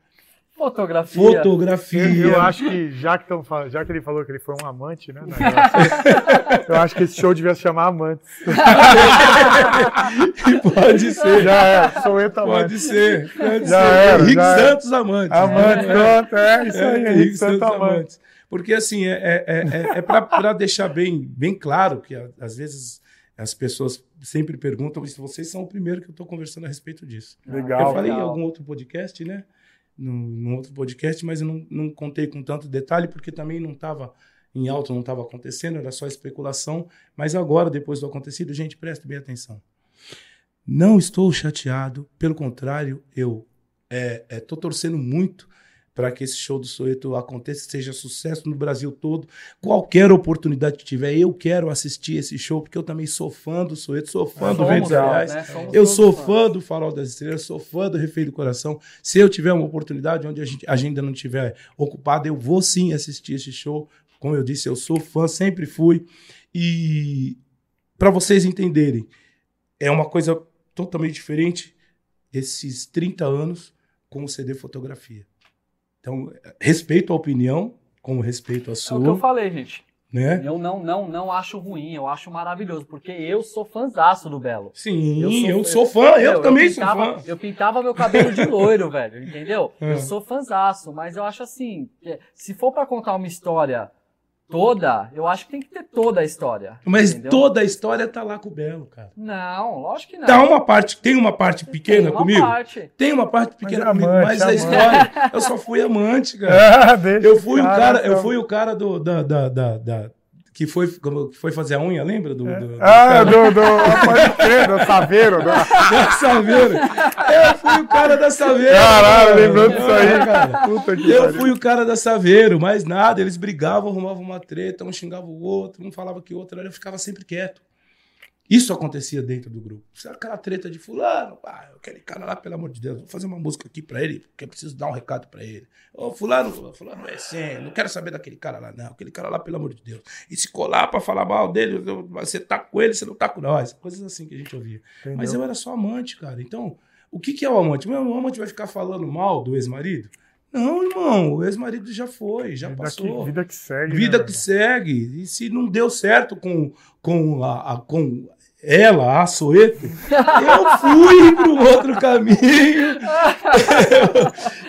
Fotografia. fotografia. Eu, eu acho que, já que, tão, já que ele falou que ele foi um amante, né? eu acho que esse show devia se chamar Amantes. pode ser, Já é, sou eu também. pode ser, pode Já ser. era, Henrique já era. Santos Amantes. Amantes, É, pronto, é isso é, aí, Henrique Henrique Santos Santos Amantes. Amantes. Porque assim, é, é, é, é, é para deixar bem, bem claro que às vezes as pessoas sempre perguntam se vocês são o primeiro que eu estou conversando a respeito disso. Legal. eu falei em legal. algum outro podcast, né? Num, num outro podcast, mas eu não, não contei com tanto detalhe, porque também não estava em alto, não estava acontecendo, era só especulação. Mas agora, depois do acontecido, gente, preste bem atenção. Não estou chateado, pelo contrário, eu estou torcendo muito para que esse show do Soeto aconteça, seja sucesso no Brasil todo. Qualquer oportunidade que tiver, eu quero assistir esse show, porque eu também sou fã do Soeto, sou fã do Ventos né? Reais. Somos Eu sou fã do Farol das Estrelas, sou fã do Refém do Coração. Se eu tiver uma oportunidade onde a gente- a agenda não estiver ocupada, eu vou sim assistir esse show. Como eu disse, eu sou fã, sempre fui. E para vocês entenderem, é uma coisa totalmente diferente esses 30 anos com o CD fotografia. Então, respeito a opinião, como respeito a É sua, o que eu falei, gente. né? Eu não, não, não acho ruim, eu acho maravilhoso, porque eu sou fãzaço do Belo. Sim, Eu eu sou- sou, fã, eu, Entendeu? também sou pintava, fã. Eu pintava meu cabelo de loiro, velho, entendeu? É. Eu sou fãzaço, mas eu acho assim, que se for pra contar uma história toda, eu acho que tem que ter toda a história. Mas entendeu? toda a história tá lá com o Belo, cara. Não, lógico que não. Dá uma parte, tem uma parte pequena Tem uma comigo? Parte. Tem uma parte pequena Mas é comigo, amante, mas a amante. história, eu só fui amante, cara. Ah, deixa Eu fui o esse cara, eu então. fui o cara do da, da, da, da- que foi que foi fazer a unha, lembra do, do, do Ah, do, do, pode crer, do Saveiro. Do... da Saveiro. Eu fui o cara da Saveiro. Caralho, cara. lembrou disso aí, É, cara. Puta que Eu pariu. fui o cara da Saveiro, mais nada. Eles brigavam, arrumavam uma treta, um xingava o outro, um falava que o outro era. Eu ficava sempre quieto. Isso acontecia dentro do grupo. Aquela treta de fulano, ah, aquele cara lá, pelo amor de Deus, vou fazer uma música aqui pra ele, porque eu preciso dar um recado pra ele. Ô, fulano, fulano é assim, não quero saber daquele cara lá, não. Aquele cara lá, pelo amor de Deus. E se colar pra falar mal dele, você tá com ele, você não tá com nós. Coisas assim que a gente ouvia. Entendeu? Mas eu era só amante, cara. Então, o que, que é o amante? Meu amante vai ficar falando mal do ex-marido? Não, irmão, o ex-marido já foi, já vida passou. Que, vida que segue. Vida né, que segue. E se não deu certo com, com, a, a- com ela, a Soeto, eu fui para um outro caminho.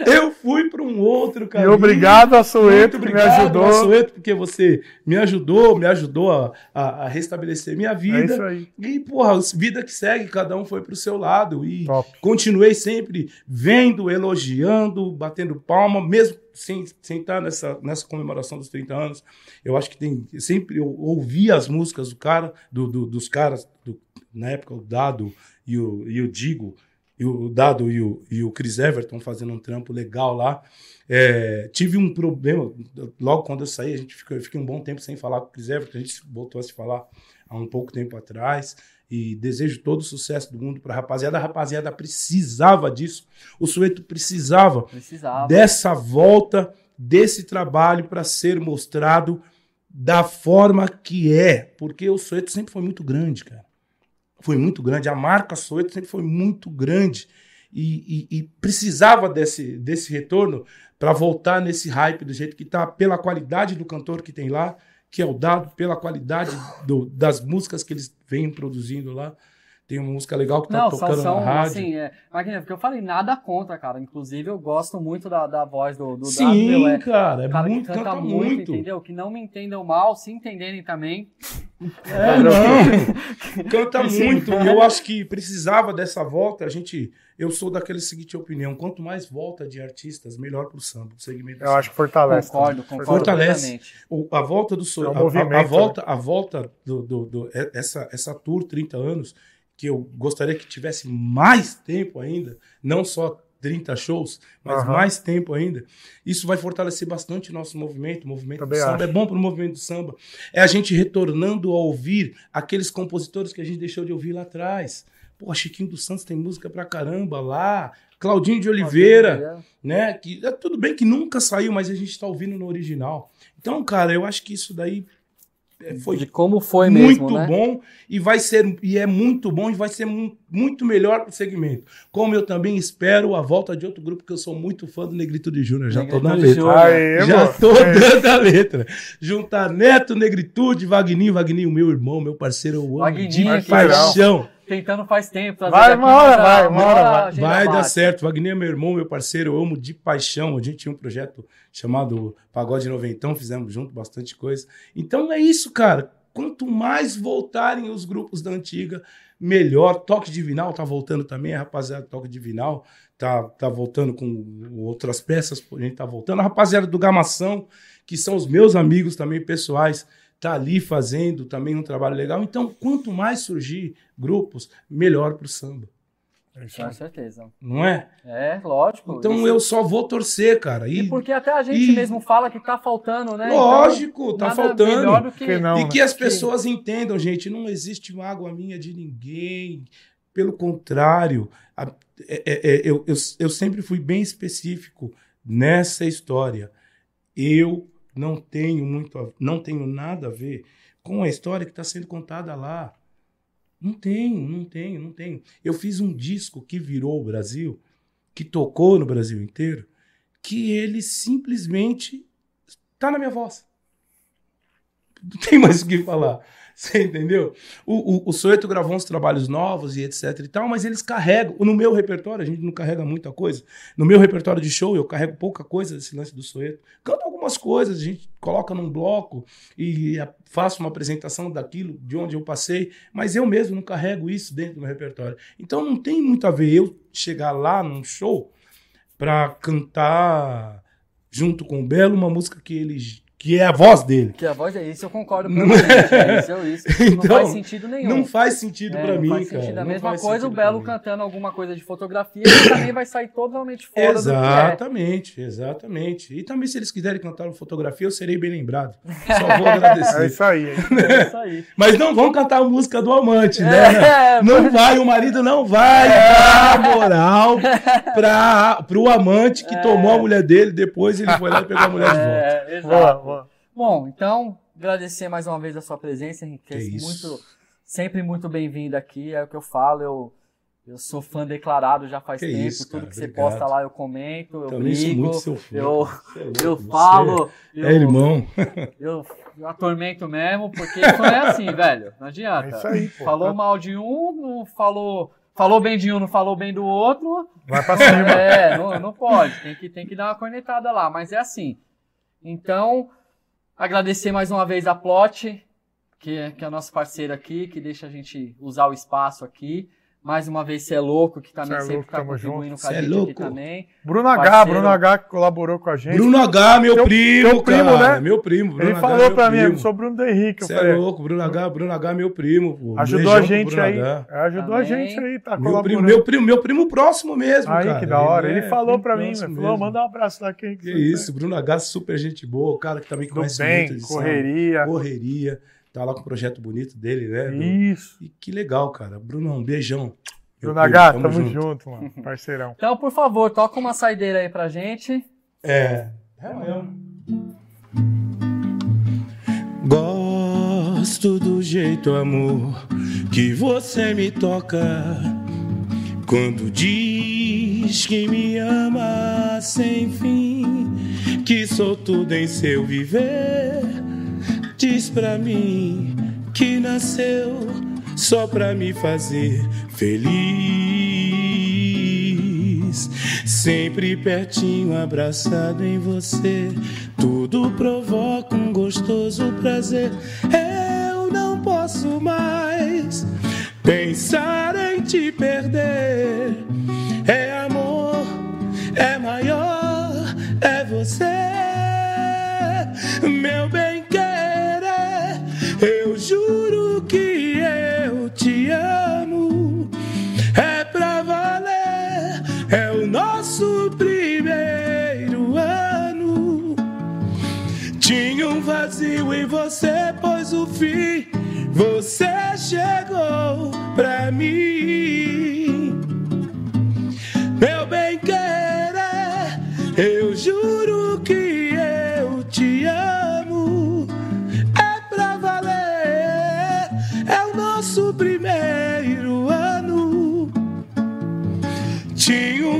Eu, eu fui para um outro E caminho. obrigado a Muito Soeto que me obrigado, ajudou. Assueto, porque você me ajudou, me ajudou a, a- a restabelecer minha É vida. isso aí. E, porra, vida que segue, cada um foi pro seu lado. E Top. continuei sempre vendo, elogiando, batendo palma, mesmo sem, sem estar nessa, nessa comemoração dos 30 anos. Eu acho que tem. Sempre eu ouvi as músicas do cara, do, do- dos caras, do- na época, o Dado e o, e o Digo, e o Dado e o, e o Chris Everton fazendo um trampo legal lá. É, tive um problema, logo quando eu saí, a gente ficou, eu fiquei um bom tempo sem falar com o Chris Everton, a gente voltou a se falar há um pouco tempo atrás. E desejo todo o sucesso do mundo para a rapaziada. A rapaziada precisava disso. O Sueto precisava Precisava. dessa volta, desse trabalho para ser mostrado da forma que é. Porque o Soeto sempre foi muito grande, cara. Foi muito grande. A marca Soeto sempre foi muito grande. E, e- e precisava desse, desse retorno para voltar nesse hype do jeito que tá, pela qualidade do cantor que tem lá, que é o dado, pela qualidade do- das músicas que eles vêm produzindo lá. Tem uma música legal que tá Não, tocando são na rádio. assim, é, Magnífico, porque eu falei nada contra, cara. Inclusive, eu gosto muito da, da voz do, do Dado, Sim, meu, é, cara, é um cara muito, que canta, canta muito, muito. entendeu? Que não me entendam mal, se entenderem também. É, não. Canta Sim. muito. E eu acho que precisava dessa volta. A gente. Eu sou daquele seguinte opinião: quanto mais volta de artistas, melhor pro samba, pro segmento. Eu samba. acho que fortalece. Concordo, concordo Fortalece. O- a volta do sonho, É um a- a, volta, a volta do, do- do- é- essa essa tour 30 anos que eu gostaria que tivesse mais tempo ainda, não só 30 shows, mas Aham. mais tempo ainda. Isso vai fortalecer bastante o nosso movimento, o movimento Também do samba acho. é bom para o movimento do samba. É a gente retornando a ouvir aqueles compositores que a gente deixou de ouvir lá atrás. Pô, Chiquinho dos Santos tem música pra caramba lá. Claudinho de Oliveira né? Que é tudo bem que nunca saiu, mas a gente está ouvindo no original. Então, cara, eu acho que isso daí é, foi De como foi muito mesmo, né? bom e vai ser e é muito bom e vai ser mu- muito melhor para o segmento. Como eu também espero a volta de outro grupo que eu sou muito fã do Negritude Júnior. Já tô na Negritude letra. Aê, Já mano. tô dando a letra. Juntar Neto, Negritude, Vagninho, Vagninho, meu irmão, meu parceiro, eu amo Vagninho, de paixão. Tentando faz tempo. Vai, uma hora vai, uma hora vai. Vai dar certo. Wagner é meu irmão, meu parceiro, eu amo de paixão. A gente tinha um projeto chamado Pagode Noventão, fizemos junto bastante coisa. Então é isso, cara. Quanto mais voltarem os grupos da antiga, melhor. Toque Divinal tá voltando também, a rapaziada Toque Divinal tá, tá voltando com outras peças, a gente tá voltando. A rapaziada do Gamação, que são os meus amigos também pessoais, tá ali fazendo também um trabalho legal. Então, quanto mais surgir grupos, melhor pro samba, É isso aí. Com certeza. não é? É, lógico. Então Isso- eu só vou torcer, cara. E E, porque até a gente e- mesmo fala que tá faltando, né? lógico, Então, tá faltando. que... Que não, e né? que as pessoas entendam, gente, não existe mágoa minha de ninguém. Pelo contrário, a- é- é- é- eu, eu, eu sempre fui bem específico nessa história. Eu não tenho muito, a- não tenho nada a ver com a história que está sendo contada lá. Não tenho, não tenho, não tenho. Eu fiz um disco que virou o Brasil, que tocou no Brasil inteiro, que ele simplesmente está na minha voz. Não tem mais o que falar. Você entendeu? O, o, o Soeto gravou uns trabalhos novos e etc e tal, mas eles carregam. No meu repertório, a gente não carrega muita coisa. No meu repertório de show, eu carrego pouca coisa desse lance do Soeto. Canto algumas coisas, a gente coloca num bloco e faço uma apresentação daquilo, de onde eu passei, mas eu mesmo não carrego isso dentro do meu repertório. Então não tem muito a ver eu chegar lá num show para cantar junto com o Belo uma música que ele que é a voz dele. Que a voz é isso, eu concordo. É isso, é isso. não Então, faz sentido nenhum. Não faz sentido É, pra não mim, faz cara. sentido. A Não mesma faz coisa o Belo cantando alguma coisa de fotografia, ele também vai sair totalmente fora do que é. Exatamente, exatamente. E também, se eles quiserem cantar uma fotografia, eu serei bem lembrado. Só vou agradecer. É isso aí. hein? É isso aí. Mas não vão cantar a música do amante, né? É, Não vai, o marido não vai dar moral pra, pro amante que tomou a mulher dele, depois ele foi lá e pegou a mulher de volta. é, Boa, exato. boa. Bom, então, agradecer mais uma vez a sua presença, Henrique. Que é isso. muito, sempre muito bem-vindo aqui. É o que eu falo, eu, eu sou fã declarado já faz Que tempo. isso, Tudo que você obrigado. posta lá eu comento, eu Também sou brigo, eu, Você é louco, eu você falo, eu, É irmão. eu, eu atormento mesmo, porque fã é assim, velho. Não adianta. É isso aí, pô. Falou mal de um, não falou. Falou bem de um, não falou bem do outro. Vai pra cima. É, não, não pode. Tem que, tem que dar uma cornetada lá, mas é assim. Então, agradecer mais uma vez a Plot, que é, que é a nossa parceira aqui, que deixa a gente usar o espaço aqui. Mais uma vez, você é louco, que também Cê é sempre louco, está tamo contribuindo com a Cê é gente louco. aqui também. Bruno H, Parceiro. Bruno H que colaborou com a gente. Bruno H, meu primo, teu primo, cara. né? Meu primo. Bruno Ele H, falou meu pra mim, primo. eu sou Bruno Henrique. Você é louco, Bruno H, Bruno H, meu primo. Pô. ajudou Beijão a gente aí. H. Ajudou a Também. gente aí, tá Meu primo, meu primo, meu primo próximo mesmo, Aí, cara. que da hora. Ele Ele é falou pra mim, próximo falou, mesmo. manda um abraço lá quem Que isso, Bruno H, super gente boa, o cara que também conhece muito correria. correria, tá lá com o projeto bonito dele, né? do- Isso. E que legal, cara. Bruno, um beijão. Bruno H, tamo, junto. mano. Parceirão. Então, por favor, toca uma saideira aí pra gente. É. É mesmo. Gosto do jeito, amor, que você me toca. Quando diz que me ama sem fim, que sou tudo em seu viver. Diz pra mim que nasceu só pra me fazer feliz. Sempre pertinho, abraçado em você, tudo provoca um gostoso prazer. Eu não posso mais pensar em te perder. É amor, é maior, é você, meu bem. Eu juro que eu te amo. É pra valer, é o nosso primeiro ano. Tinha um vazio em você, pois o fim você chegou pra mim. Meu bem querer, eu juro que eu te amo.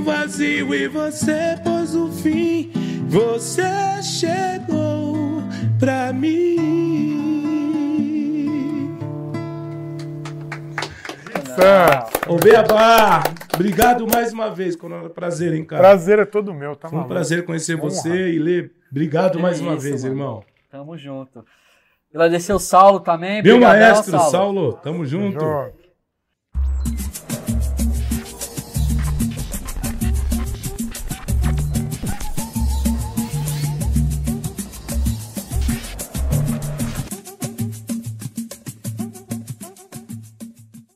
Vazio e você pôs o fim. Você chegou pra mim. Sam, Ô, Beabá, obrigado mais uma vez. Um prazer, hein, cara? prazer é todo meu, tá Foi um maluco? prazer conhecer Honra. você e Lê. Obrigado Que mais uma isso, vez, mano. irmão. Tamo junto. Agradecer o Saulo também. Meu maestro, Saulo, tamo junto. Junto.